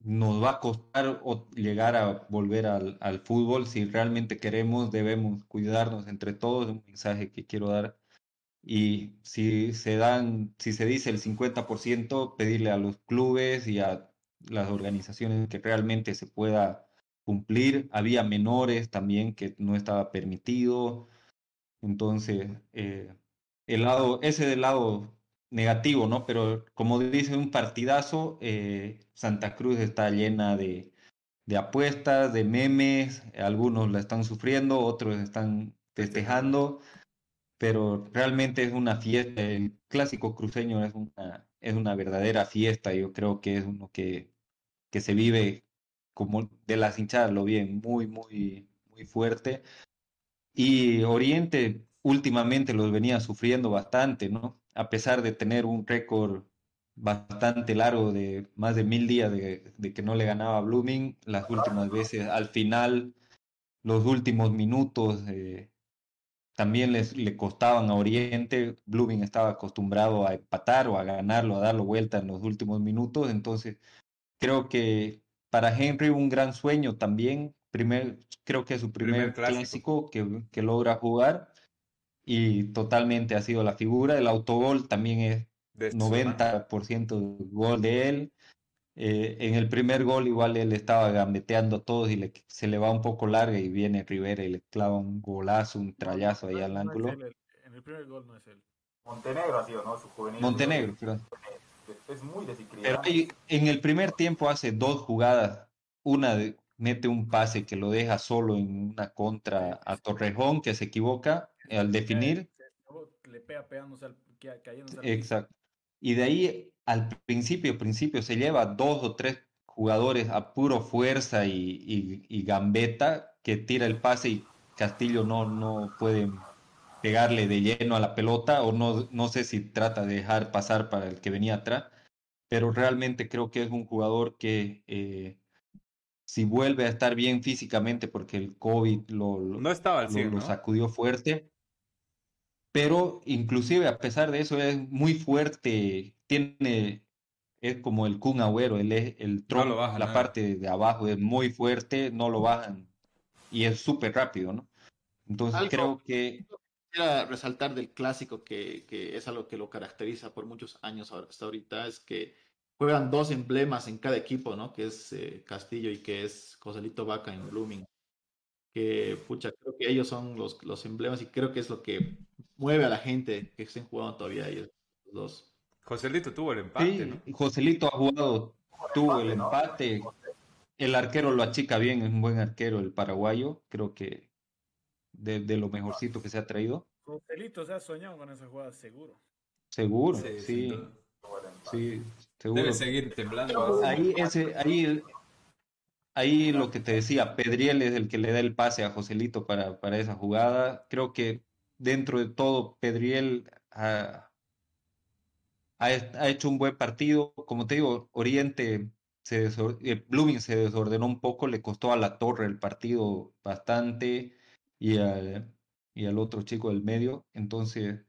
nos va a costar llegar a volver al, al, fútbol. Si realmente queremos, debemos cuidarnos entre todos, un mensaje que quiero dar. Y si se dan, si se dice el 50%, pedirle a los clubes y a las organizaciones que realmente se pueda cumplir. Había menores también que no estaba permitido. Entonces, eh, el lado, ese del lado negativo, ¿no? Pero como dice un partidazo, eh, Santa Cruz está llena de, de, apuestas, de memes, algunos la están sufriendo, otros están festejando, pero realmente es una fiesta, el clásico cruceño es una, es una verdadera fiesta, yo creo que es uno que, que se vive como de las hinchadas, lo bien, muy, muy, muy fuerte. Y Oriente últimamente los venía sufriendo bastante, ¿no? A pesar de tener un récord bastante largo de más de mil días de, que no le ganaba Blooming, las últimas veces, al final, los últimos minutos eh, también les, le costaban a Oriente. Blooming estaba acostumbrado a empatar o a ganarlo, a darlo vuelta en los últimos minutos. Entonces, creo que para Henry un gran sueño también. Primer, creo que es su primer, clásico, que, que, logra jugar y totalmente ha sido la figura. El autogol también es 90% gol de él. Eh, en el primer gol igual él estaba gambeteando a todos y le, se le va un poco larga y viene Rivera y le clava un golazo, un trayazo ahí al ángulo. en el primer gol no es él. Montenegro ha sido, ¿no? Su juvenil. Montenegro, pero... Es muy desequilibrado. Pero en el primer tiempo hace dos jugadas. Una de, mete un pase que lo deja solo en una contra a Torrejón que se equivoca al definir. Le pega pegándose al, Exacto. Y de ahí al principio, principio se lleva dos o tres jugadores a puro fuerza y, y, gambeta que tira el pase y Castillo no, no puede pegarle de lleno a la pelota o no, no sé si trata de dejar pasar para el que venía atrás, pero realmente creo que es un jugador que eh, si vuelve a estar bien físicamente porque el COVID lo, no estaba al lo, sacudió fuerte, pero inclusive a pesar de eso es muy fuerte, tiene, es como el Kun Agüero, el, el tronco, la parte de abajo es muy fuerte, no lo bajan y es súper rápido, ¿no? Entonces creo que... Quisiera resaltar del clásico que, que, es algo que lo caracteriza por muchos años hasta ahorita, es que juegan dos emblemas en cada equipo, ¿no? Que es eh, Castillo y que es Joselito Vaca en Blooming que, pucha, creo que ellos son los, los emblemas y creo que es lo que mueve a la gente que estén jugando todavía ellos dos. Joselito tuvo el empate, sí, Joselito ha jugado, tuvo el empate. El arquero lo achica bien, es un buen arquero el paraguayo, creo que de, de lo mejorcito que se ha traído. Joselito se ha soñado con esa jugada, seguro. Seguro, sí. Sí, seguro. Debe seguir temblando. Ahí, ese, ahí ahí lo que te decía, Pedriel es el que le da el pase a Joselito para, para esa jugada. Creo que dentro de todo, Pedriel ha, ha, hecho un buen partido. Como te digo, Oriente, se eh, Blooming se desordenó un poco, le costó a la torre el partido bastante y al, y al otro chico del medio. Entonces,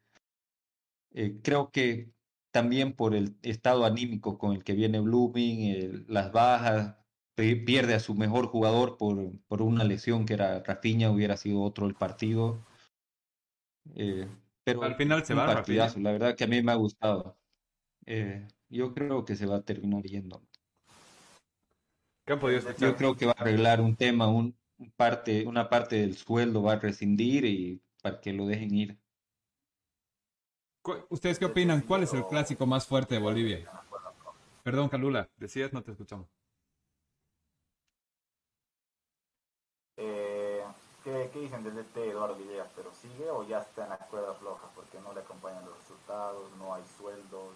eh, creo que también por el estado anímico con el que viene Blooming, las bajas, pierde a su mejor jugador por, por una lesión que era Rafinha, hubiera sido otro el partido. Eh, pero al final se un va partidazo, la verdad que a mí me ha gustado. Eh, yo creo que se va a terminar yendo. ¿Qué podido Yo creo que va a arreglar un tema, un, parte, una parte del sueldo va a rescindir y para que lo dejen ir. ¿Ustedes qué opinan? ¿Cuál es el clásico más fuerte de Bolivia? Perdón, Calula, decías, no te escuchamos. ¿qué, dicen del DT Eduardo Villegas? ¿Pero sigue o ya está en la cuerda floja porque no le acompañan los resultados, no hay sueldos?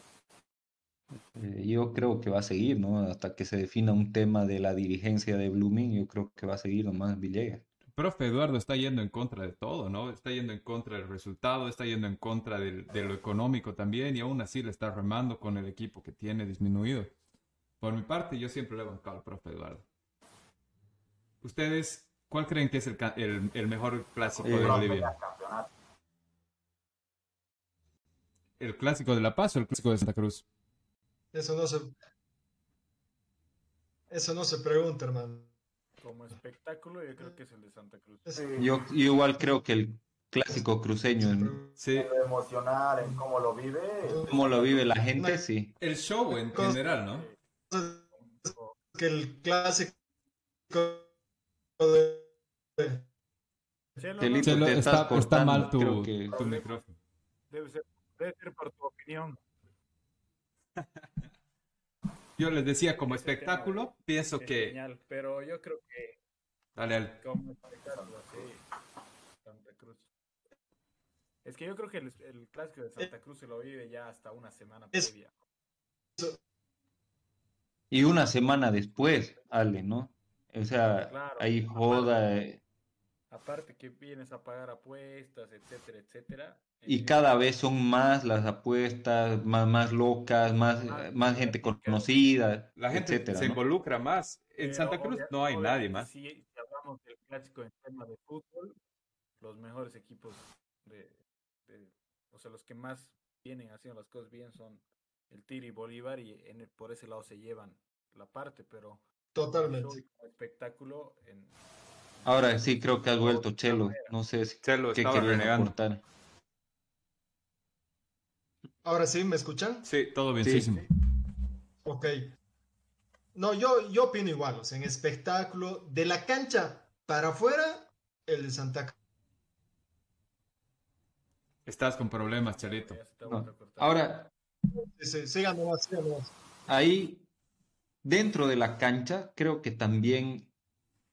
Eh, yo creo que va a seguir, ¿no? Hasta que se defina un tema de la dirigencia de Blooming, yo creo que va a seguir nomás Villegas. Profe Eduardo está yendo en contra de todo, ¿no? Está yendo en contra del resultado, está yendo en contra de lo económico también y aún así le está remando con el equipo que tiene disminuido. Por mi parte, yo siempre le he bancado al profe Eduardo. ¿Ustedes ¿Cuál creen que es el, el, mejor clásico de Bolivia? ¿El clásico de La Paz o el clásico de Santa Cruz? Eso no se. Eso no se pregunta, hermano. Como espectáculo, yo creo que es el de Santa Cruz. Yo, yo igual creo que el clásico cruceño. Sí. Emocional en cómo lo vive. Cómo lo vive la gente, sí. El show en general, ¿no? Que el clásico está, está, mal tu, que... tu micrófono. Debe ser, debe ser por tu opinión. Yo les decía, como espectáculo, pienso que. Genial, pero yo creo que. Dale, al. Como espectáculo, sí. Santa Cruz. Es que yo creo que el, el, clásico de Santa Cruz se lo vive ya hasta una semana es... previa. Y una semana después, Ale, ¿no? O sea, claro, ahí joda. Aparte, aparte, que vienes a pagar apuestas, etcétera, etcétera. Y eh, cada vez son más las apuestas, más, más locas, más, más, más gente conocida. La gente etcétera, se ¿no? involucra más. En Santa Cruz no hay nadie más. Si, si hablamos del clásico en tema de fútbol, los mejores equipos de, de, o sea, los que más vienen haciendo las cosas bien son el Tigre y Bolívar y en el, por ese lado se llevan la parte, pero totalmente espectáculo en Ahora sí creo que has vuelto Chelo, no sé si Chelo querían renegando. aportar. Ahora sí, ¿me escuchan? Sí, todo bienísimo. Sí. Ok. No, yo, yo opino igual, o sea, en espectáculo, de la cancha para afuera, el de Santa Cruz. Estás con problemas, Charito. No. Ahora, sí, sigan nomás, sigan nomás. ahí, dentro de la cancha, creo que también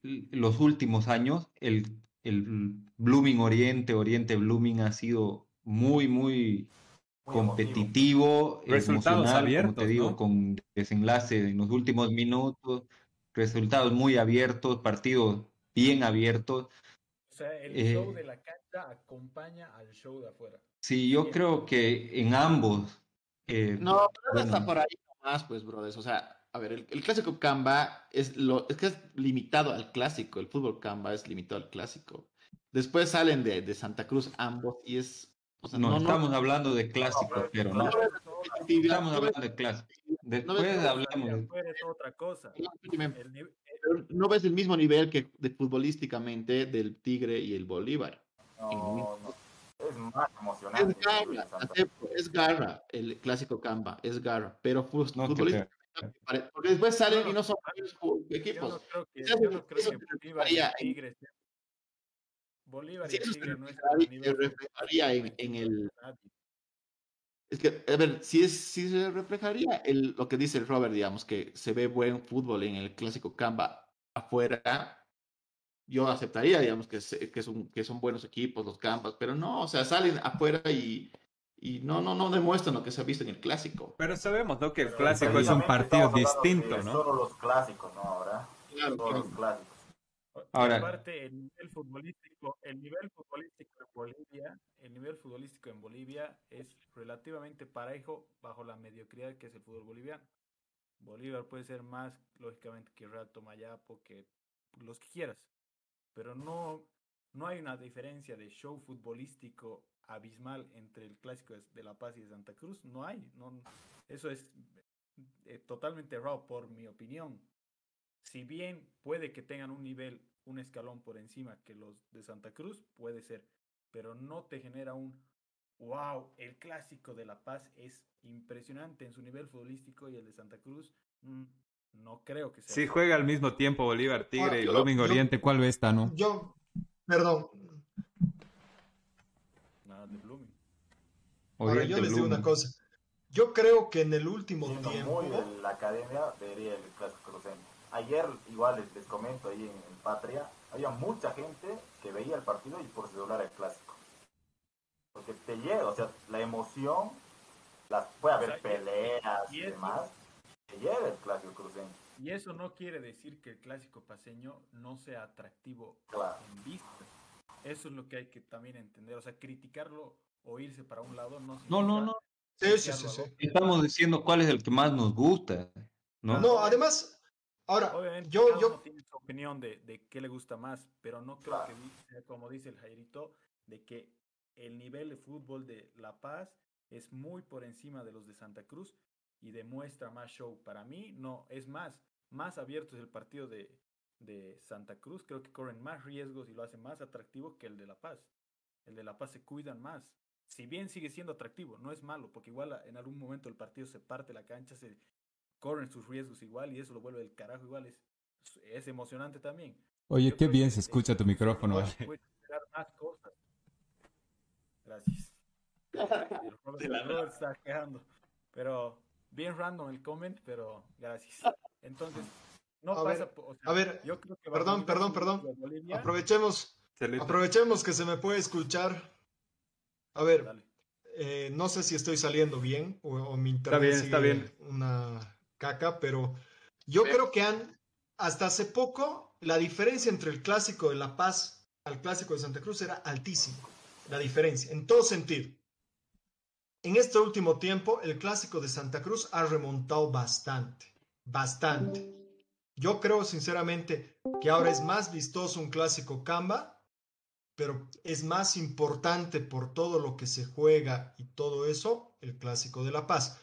los últimos años, el, el Blooming Oriente, Oriente Blooming ha sido muy, muy competitivo, resultados emocional, abiertos, como te digo, ¿no? con desenlace en los últimos minutos, resultados muy abiertos, partidos bien abiertos. O sea, el Eh, show de la cancha acompaña al show de afuera. Sí, yo creo que en ambos. eh, No, pero bueno, está por ahí nomás, pues, brothers. O sea, a ver, el, el clásico Canva es lo, es que es limitado al clásico. El fútbol Canva es limitado al clásico. Después salen de, de Santa Cruz ambos y es. No, no, no, estamos hablando de clásico, pero no. Estamos no, hablando de clásico. Después hablamos de... Afuera es otra cosa. El no ves el mismo nivel que de futbolísticamente del Tigre y el Bolívar. No, no. Es más emocionante. Es garra, acepto, es garra, el clásico Canva, es garra, pero futbolísticamente porque después salen y no son ju- Yo equipos. no creo que, yo no creo que Bolívar y Tigre Bolívar Sí, y Tigre no reflejaría, se nivel reflejaría en, en el... Es que, a ver, si, es, si se reflejaría el, lo que dice el Robert, digamos, que se ve buen fútbol en el clásico Canva afuera, yo aceptaría, digamos, que, se- que, son, que son buenos equipos los Canvas, pero no, o sea, salen afuera y, y no, no, no demuestran lo que se ha visto en el clásico. Pero sabemos, ¿no? Que el Pero clásico es un partido distinto, ¿no? Solo los clásicos, ¿no? Ahora. Claro, Solo claro. los clásicos. Ahora- aparte, el nivel futbolístico, el nivel futbolístico en Bolivia, el nivel futbolístico en Bolivia es relativamente parejo bajo la mediocridad que es el fútbol boliviano. Bolívar puede ser más, lógicamente, que Real Tomayapo, que los que quieras, pero no, no hay una diferencia de show futbolístico abismal entre el clásico de- de La Paz y de Santa Cruz. No hay, no, eso es eh, totalmente errado por mi opinión si bien puede que tengan un nivel, un escalón por encima que los de Santa Cruz, puede ser, pero no te genera un wow, el clásico de La Paz es impresionante en su nivel futbolístico y el de Santa Cruz mm, no creo que sea. Si así. juega al mismo tiempo Bolívar, Tigre y yo- Blooming yo- Oriente, ¿cuál ves, Tano? Yo, perdón, Nada de Blooming. ahora yo les digo una cosa. Yo creo que en el último tiempo, muy de la academia, vería el clásico cruceño. Ayer, igual les, les comento ahí en, en Patria, había mucha gente que veía el partido y por celular el clásico. Porque te llega, o sea, la emoción, las, puede haber O sea, y- peleas y y, eso- demás, te llega el clásico cruceño. Y eso no quiere decir que el clásico paseño no sea atractivo Claro. en vista. Eso es lo que hay que también entender. O sea, criticarlo o irse para un lado no No, no, no. sí, sí, sí, sí. Estamos diciendo cuál es el que más nos gusta, ¿no? No, además, ahora, Obviamente, yo, cada yo, uno tiene su opinión de, de qué le gusta más, pero no creo Claro. que, como dice el Jairito, de que el nivel de fútbol de La Paz es muy por encima de los de Santa Cruz y demuestra más show. Para mí, no, es más, más abierto es el partido de, de Santa Cruz. Creo que corren más riesgos y lo hacen más atractivo que el de La Paz. El de La Paz se cuidan más. Si bien sigue siendo atractivo, no es malo, porque igual en algún momento el partido se parte la cancha, se corren sus riesgos igual y eso lo vuelve el carajo igual. Es, es emocionante también. Oye, qué bien se escucha tu micrófono. Puedes más cosas. Gracias. El Robert, está quejando. Pero bien random el comment, pero gracias. Entonces, no a pasa. Ver, o sea, a ver, yo creo que perdón, perdón, perdón. Aprovechemos, aprovechemos que se me puede escuchar. A ver, eh, no sé si estoy saliendo bien o, o mi internet está bien, está bien. una caca, pero yo creo que han, hasta hace poco, la diferencia entre el clásico de La Paz al clásico de Santa Cruz era altísima. La diferencia, en todo sentido. En este último tiempo, el clásico de Santa Cruz ha remontado bastante, bastante. Yo creo sinceramente que ahora es más vistoso un clásico Camba, pero es más importante por todo lo que se juega y todo eso, el clásico de La Paz.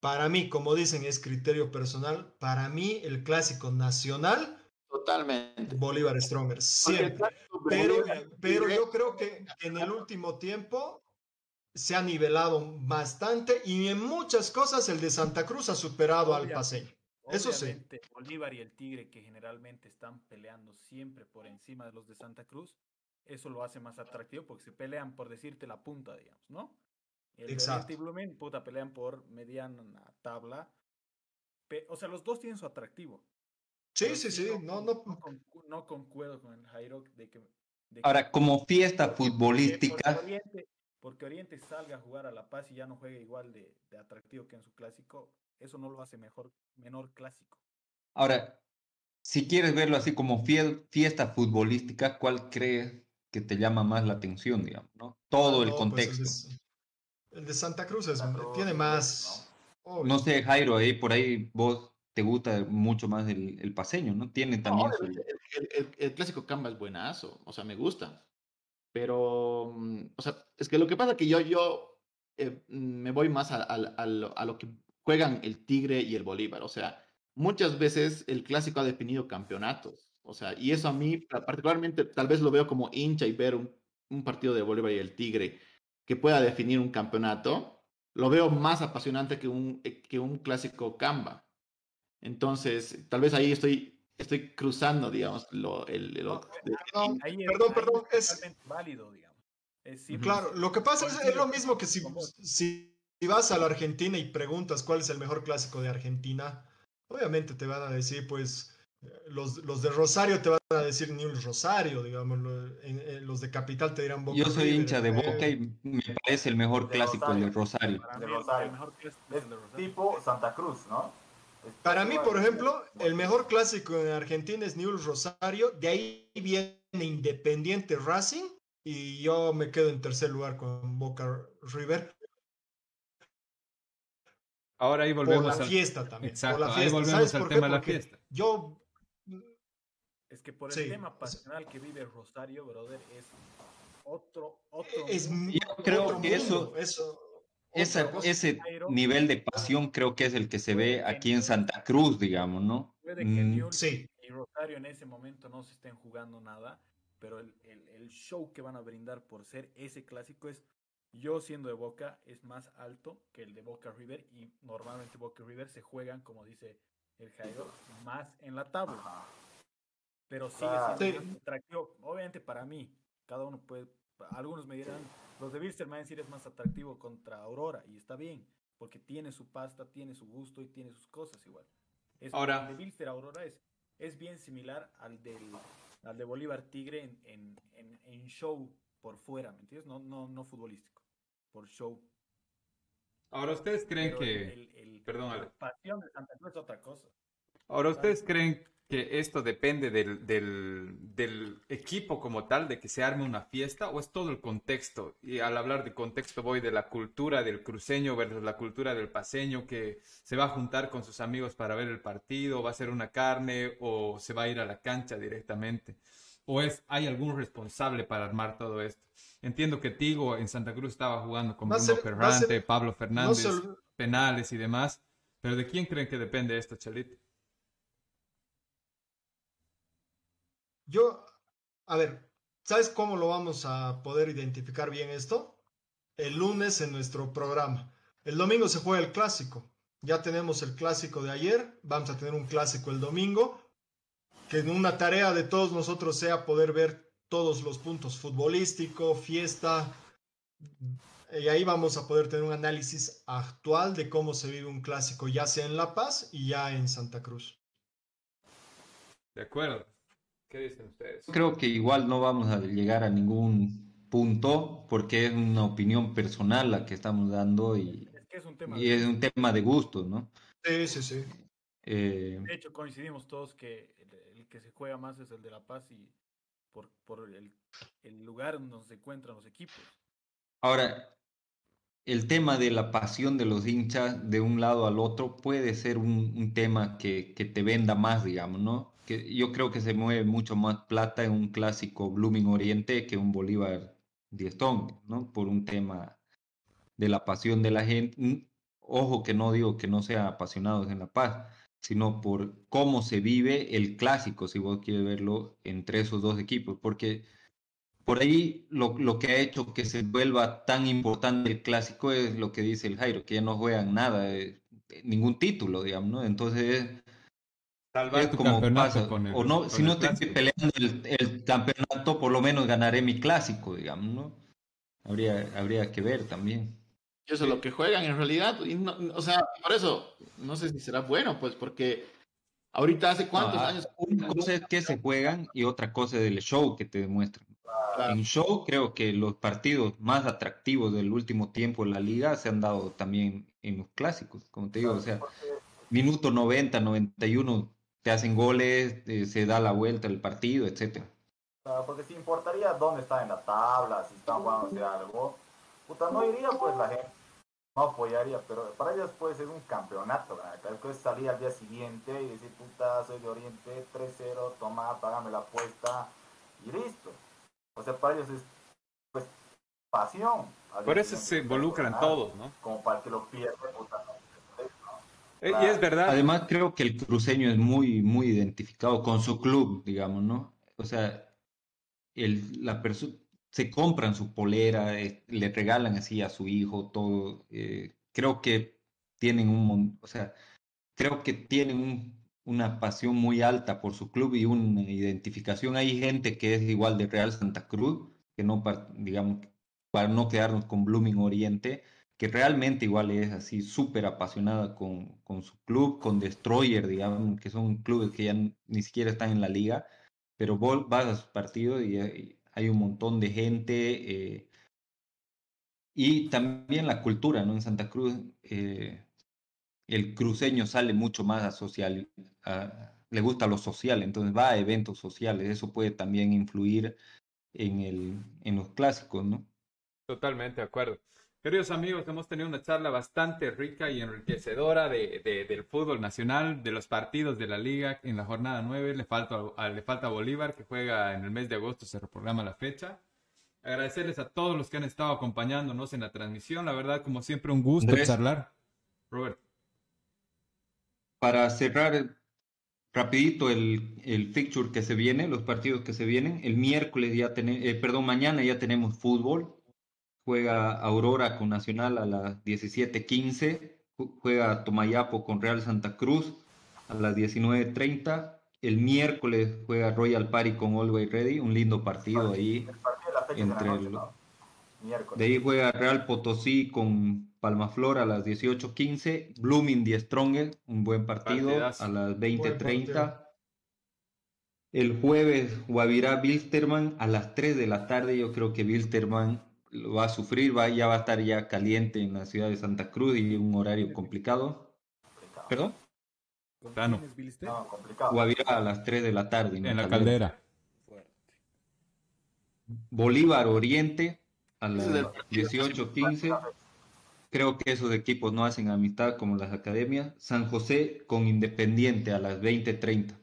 Para mí, como dicen, es criterio personal. Para mí, el clásico nacional. Totalmente. Bolívar Stronger, siempre. Pero, pero yo creo que en el último tiempo se ha nivelado bastante y en muchas cosas el de Santa Cruz ha superado al paseño. Eso sí. Bolívar y el Tigre, que generalmente están peleando siempre por encima de los de Santa Cruz, eso lo hace más atractivo porque se pelean por decirte la punta, digamos, ¿no? El Exacto. y puta, pelean por mediana tabla. o sea, los dos tienen su atractivo. Sí, sí, sí. No, no, no, concuerdo con el Jairo de que. Ahora, como fiesta futbolística. Porque Oriente, porque Oriente, salga a jugar a La Paz y ya no juegue igual de, de atractivo que en su clásico, eso no lo hace mejor, menor clásico. Ahora, si quieres verlo así como fiesta futbolística, ¿cuál crees que te llama más la atención, digamos, ¿no? Todo el pues, contexto. El de Santa Cruz es, tiene más. No. sé, Jairo, ahí por ahí vos te gusta mucho más el, el paseño, ¿no? Tiene también. el, clásico Camba es buenazo, o sea, me gusta. Pero, mm, o sea, es que lo que pasa es que yo, yo eh, me voy más a, a, lo que juegan el Tigre y el Bolívar. O sea, muchas veces el clásico ha definido campeonatos. O sea, y eso a mí particularmente tal vez lo veo como hincha y ver un, un partido de Bolívar y el Tigre que pueda definir un campeonato, lo veo más apasionante que un, eh, que un clásico Canva. Entonces, tal vez ahí estoy, estoy cruzando, digamos, lo, el... perdón, perdón, es válido, digamos. claro, lo que pasa es, es lo mismo que si, si, vas a la Argentina y preguntas cuál es el mejor clásico de Argentina, obviamente te van a decir, pues, los, los, de Rosario te van a decir ni un Rosario, digamos, los de Capital te dirán Boca. Yo soy hincha de Boca y me parece el mejor clásico el de Rosario. De Rosario. tipo Santa Cruz, ¿no? Para mí, por ejemplo, el mejor clásico en Argentina es Newell's Rosario, de ahí viene Independiente Racing y yo me quedo en tercer lugar con Boca River. Ahora ahí volvemos por la fiesta también. Exacto, ahí volvemos al tema de la fiesta. Yo es que por el tema pasional que vive Rosario, brother, es otro, otro es, Yo creo que eso, ese nivel de pasión creo que es el que se ve aquí en Santa Cruz, digamos, ¿no? Puede que mm. y Rosario en ese momento no se estén jugando nada, pero el, el, el, show que van a brindar por ser ese clásico es, yo siendo de Boca, es más alto que el de Boca River y normalmente Boca River se juegan, como dice el Jairo, más en la tabla. Pero sigue siendo atractivo. Obviamente para mí, cada uno puede, algunos me dirán, los de Bilster me van a decir es más atractivo contra Aurora y está bien, porque tiene su pasta, tiene su gusto y tiene sus cosas igual. Es, Ahora, el de Bilster Aurora es, es bien similar al, del, al de Bolívar Tigre en, en, en, en show por fuera, ¿me entiendes? No, no, no futbolístico, por show. Ahora, ¿ustedes creen que... El, Perdón, la pasión de Santa Cruz es otra cosa. Ahora, ¿ustedes creen que esto depende del, del, equipo como tal, de que se arme una fiesta, o es todo el contexto? Y al hablar de contexto voy de la cultura del cruceño versus la cultura del paseño, que se va a juntar con sus amigos para ver el partido, va a ser una carne o se va a ir a la cancha directamente. ¿O es, hay algún responsable para armar todo esto? Entiendo que Tigo en Santa Cruz estaba jugando con Bruno Ferrante, Pablo Fernández, penales y demás. Pero ¿de quién creen que depende esto, Chalito? Yo, a ver, ¿sabes cómo lo vamos a poder identificar bien esto? El lunes en nuestro programa. El domingo se juega el clásico. Ya tenemos el clásico de ayer, vamos a tener un clásico el domingo. Que una tarea de todos nosotros sea poder ver todos los puntos futbolístico, fiesta, y ahí vamos a poder tener un análisis actual de cómo se vive un clásico, ya sea en La Paz y ya en Santa Cruz. De acuerdo. ¿Qué dicen ustedes? Creo que igual no vamos a llegar a ningún punto porque es una opinión personal la que estamos dando y es, un, tema y es un tema de gusto, ¿no? Sí, sí, sí. Eh, de hecho, coincidimos todos que el, que se juega más es el de La Paz y por, por el, el lugar donde se encuentran los equipos. Ahora, el tema de la pasión de los hinchas de un lado al otro puede ser un, tema que, te venda más, digamos, ¿no? Que yo creo que se mueve mucho más plata en un clásico Blooming Oriente que un Bolívar Diestón, ¿no? Por un tema de la pasión de la gente. Ojo que no digo que no sean apasionados en La Paz, sino por cómo se vive el clásico, si vos quieres verlo, entre esos dos equipos, porque por ahí lo, lo, que ha hecho que se vuelva tan importante el clásico es lo que dice el Jairo, que ya no juegan nada, eh, ningún título, digamos, ¿no? Entonces es como pasa, o no, si no estoy peleando el, campeonato, por lo menos ganaré mi clásico, digamos, ¿no? Habría, habría que ver también. Eso es lo que juegan en realidad, o sea, por eso, no sé si será bueno, pues, porque ahorita hace cuántos años... Una cosa es que se juegan y otra cosa es el show que te demuestran. En show creo que los partidos más atractivos del último tiempo en la liga se han dado también en los clásicos, como te digo, o sea, minuto 90, 91 te hacen goles, eh, se da la vuelta el partido, etcétera. porque si importaría dónde está en la tabla, si están jugando algo, puta, no iría pues la gente, no apoyaría, pero para ellos puede ser un campeonato, ¿verdad? que salir al día siguiente y decir, puta, soy de Oriente, 3-0, toma, págame la apuesta y listo. O sea, para ellos es pues pasión. Por eso se involucran todos, ¿no? Como para que lo pierdan. Eh, y es verdad. Además, creo que el cruceño es muy, muy identificado con su club, digamos, ¿no? O sea, el, la persona se compran su polera, eh, le regalan así a su hijo todo. Eh, creo que tienen un, o sea, creo que tienen un una pasión muy alta por su club y una identificación. Hay gente que es igual de Real Santa Cruz, que no, digamos, para no quedarnos con Blooming Oriente, que realmente igual es así súper apasionada con, con, su club, con Destroyer, digamos, que son clubes que ya ni siquiera están en la liga, pero vos vas a sus partidos y hay un montón de gente. Eh, y también la cultura, ¿no? En Santa Cruz, eh, el cruceño sale mucho más a social, le gusta lo social, entonces va a eventos sociales, eso puede también influir en, el, en los clásicos, ¿no? Totalmente de acuerdo. Queridos amigos, hemos tenido una charla bastante rica y enriquecedora de, del fútbol nacional, de los partidos de la liga en la jornada 9. Le falta, a, le falta a Bolívar, que juega en el mes de agosto, se reprograma la fecha. Agradecerles a todos los que han estado acompañándonos en la transmisión. La verdad, como siempre, un gusto charlar. Robert para cerrar rapidito el, el fixture que se viene, los partidos que se vienen, el miércoles ya tenemos, eh, perdón, mañana ya tenemos fútbol, juega Aurora con Nacional a las 17:15, juega Tomayapo con Real Santa Cruz a las 19:30, el miércoles juega Royal Party con Always Ready, un lindo partido ahí entre de ahí juega Real Potosí con Palmaflor a las 18:15. Blooming The Strongest, un buen partido a las 20:30. El jueves Guavirá Wilstermann a las 3 de la tarde. Yo creo que Wilstermann lo va a sufrir, va, ya va a estar ya caliente en la ciudad de Santa Cruz y un horario complicado. ¿Perdón? Plano. Guavirá a las 3 de la tarde. En la caldera. Bolívar Oriente a las 18:15. Creo que esos equipos no hacen amistad como las academias. San José con Independiente a las 20:30.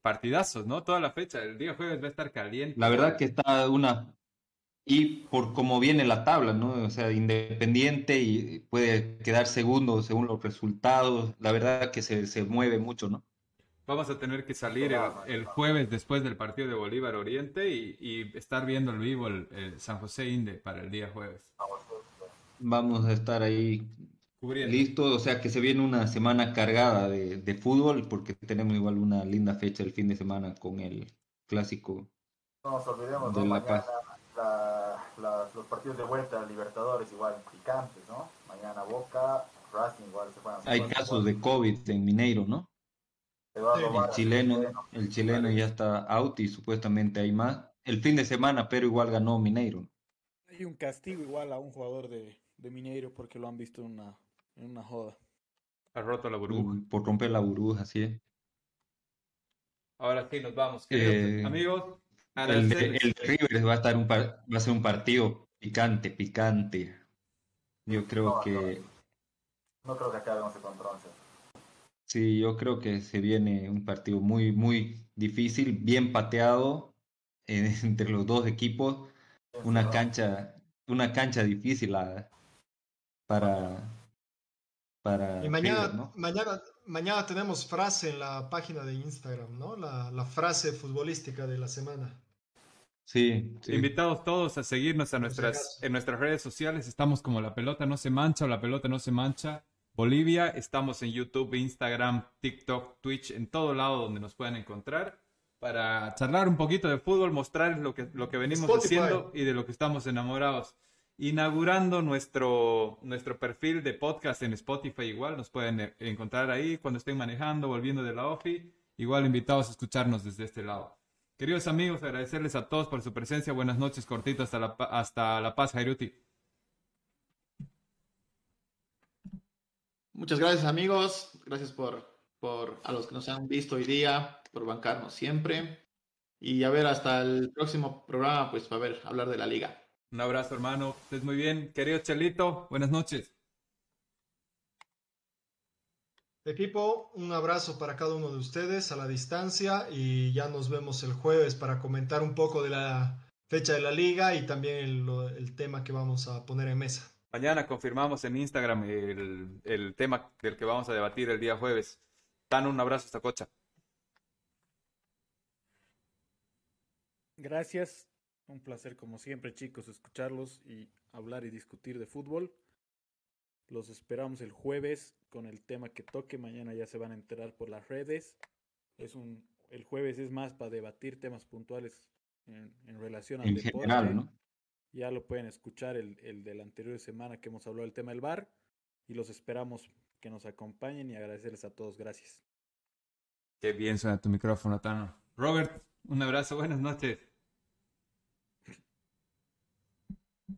partidazos, ¿no? Toda la fecha, el día jueves va a estar caliente. La verdad que está una y por cómo viene la tabla, ¿no? O sea, independiente y puede quedar segundo según los resultados. La verdad que se, se mueve mucho, ¿no? Vamos a tener que salir el, jueves después del partido de Bolívar Oriente y, estar viendo el vivo el, San José Inde para el día jueves. Vamos a estar ahí listos, o sea que se viene una semana cargada de, de fútbol porque tenemos igual una linda fecha el fin de semana con el clásico no nos olvidemos, de La Paz los partidos de vuelta Libertadores igual picantes, ¿no? Mañana Boca, Racing igual se pueden Hay casos de COVID en Mineiro, ¿no? el chileno, el chileno ya está out y supuestamente hay más. El fin de semana, pero igual ganó Mineiro. Hay un castigo igual a un jugador de, de Mineiro porque lo han visto en una, en una joda. Ha roto la burbuja. Por romper la burbuja, así es. Ahora sí, nos vamos. Eh, amigos, el de, el River va a, estar un va a ser un partido picante, picante. Yo creo que... No creo que acabemos contra once. Sí, yo creo que se viene un partido muy, muy difícil, bien pateado entre los dos equipos. Una cancha, una cancha difícil para, para y mañana, mañana, mañana tenemos frase en la página de Instagram, ¿no? La, la frase futbolística de la semana. Sí, Invitados todos a seguirnos a nuestras, en nuestras redes sociales. Estamos como La Pelota No Se Mancha o La Pelota No Se Mancha Bolivia. Estamos en YouTube, Instagram, TikTok, Twitch, en todo lado donde nos puedan encontrar para charlar un poquito de fútbol, mostrarles lo que, lo que venimos haciendo y de lo que estamos enamorados. Inaugurando nuestro, nuestro perfil de podcast en Spotify, igual nos pueden encontrar ahí cuando estén manejando, volviendo de la OFI. Igual invitados a escucharnos desde este lado. Queridos amigos, agradecerles a todos por su presencia. Buenas noches, cortito, hasta La, hasta la Paz, Jairuti. Muchas gracias, amigos. Gracias por, por a los que nos han visto hoy día, por bancarnos siempre. Y a ver, hasta el próximo programa, pues, para ver, hablar de la liga. Un abrazo, hermano. Estés muy bien. Querido Chelito, buenas noches. Equipo, un abrazo para cada uno de ustedes a la distancia y ya nos vemos el jueves para comentar un poco de la fecha de la liga y también el, tema que vamos a poner en mesa. Mañana confirmamos en Instagram el, tema del que vamos a debatir el día jueves. Dan un abrazo esta cocha. Gracias. Un placer como siempre chicos escucharlos y hablar y discutir de fútbol. Los esperamos el jueves con el tema que toque. Mañana ya se van a enterar por las redes. Es un, el jueves es más para debatir temas puntuales en, relación al deporte. General, ¿no? Ya lo pueden escuchar el, el de la anterior semana que hemos hablado del tema del bar. Y los esperamos que nos acompañen y agradecerles a todos. Gracias. Qué bien suena tu micrófono, Tano. Robert, un abrazo, buenas noches.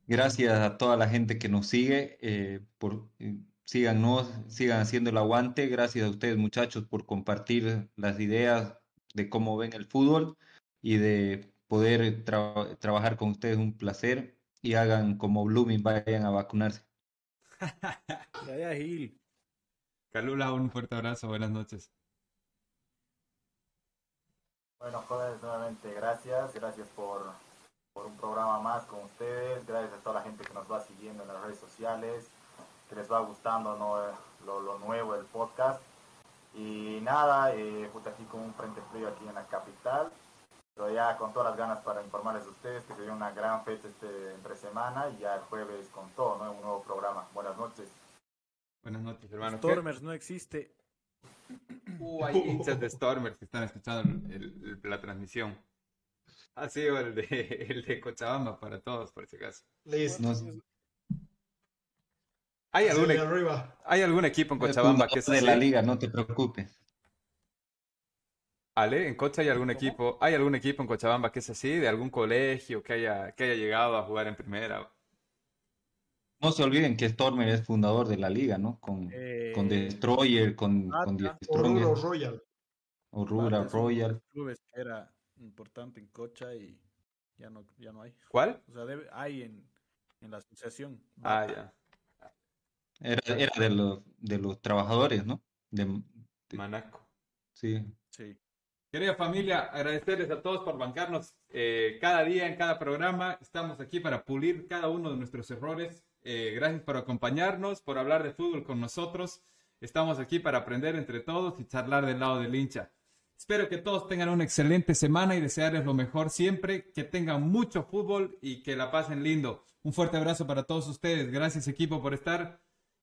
Gracias a toda la gente que nos sigue. Eh, por, eh, síganos, sigan haciendo el aguante. Gracias a ustedes, muchachos, por compartir las ideas de cómo ven el fútbol y de poder trabajar con ustedes. Un placer. Y hagan como Blooming, vayan a vacunarse. ya, Gil. Calula, un fuerte abrazo. Buenas noches. Bueno, jóvenes, nuevamente gracias. Gracias por por un programa más con ustedes. Gracias a toda la gente que nos va siguiendo en las redes sociales, que les va gustando lo, nuevo del podcast. Y nada, eh, justo aquí con un frente frío aquí en la capital. Pero ya con todas las ganas para informarles a ustedes que se viene una gran fecha este entre semana y ya el jueves con todo, ¿no? Un nuevo programa. Buenas noches. Buenas noches, hermano. Stormers no existe. Uh, hay hinchas de Stormers que están escuchando la transmisión. Ha sido el de, el de Cochabamba para todos, por si acaso. Listo. ¿Hay, algún, ¿Hay algún equipo en Cochabamba que sea de la liga, no te preocupes. Ale, en Cocha hay algún equipo, hay algún equipo en Cochabamba que es así, de algún colegio que haya, que haya llegado a jugar en primera. No se olviden que Stormer es fundador de la liga, ¿no? Con, eh, con Destroyer, con, con Destroyer. Royal. O Rural Royal. Clubes era importante en Cocha y ya no, ya no hay. ¿Cuál? O sea, debe, hay en, en la asociación. Ah, ya. Era, era de, los, de los trabajadores, ¿no? De, Manaco. Sí. Sí. Querida familia, agradecerles a todos por bancarnos eh, cada día en cada programa. Estamos aquí para pulir cada uno de nuestros errores. Eh, gracias por acompañarnos, por hablar de fútbol con nosotros. Estamos aquí para aprender entre todos y charlar del lado del hincha. Espero que todos tengan una excelente semana y desearles lo mejor siempre, que tengan mucho fútbol y que la pasen lindo. Un fuerte abrazo para todos ustedes. Gracias equipo por estar.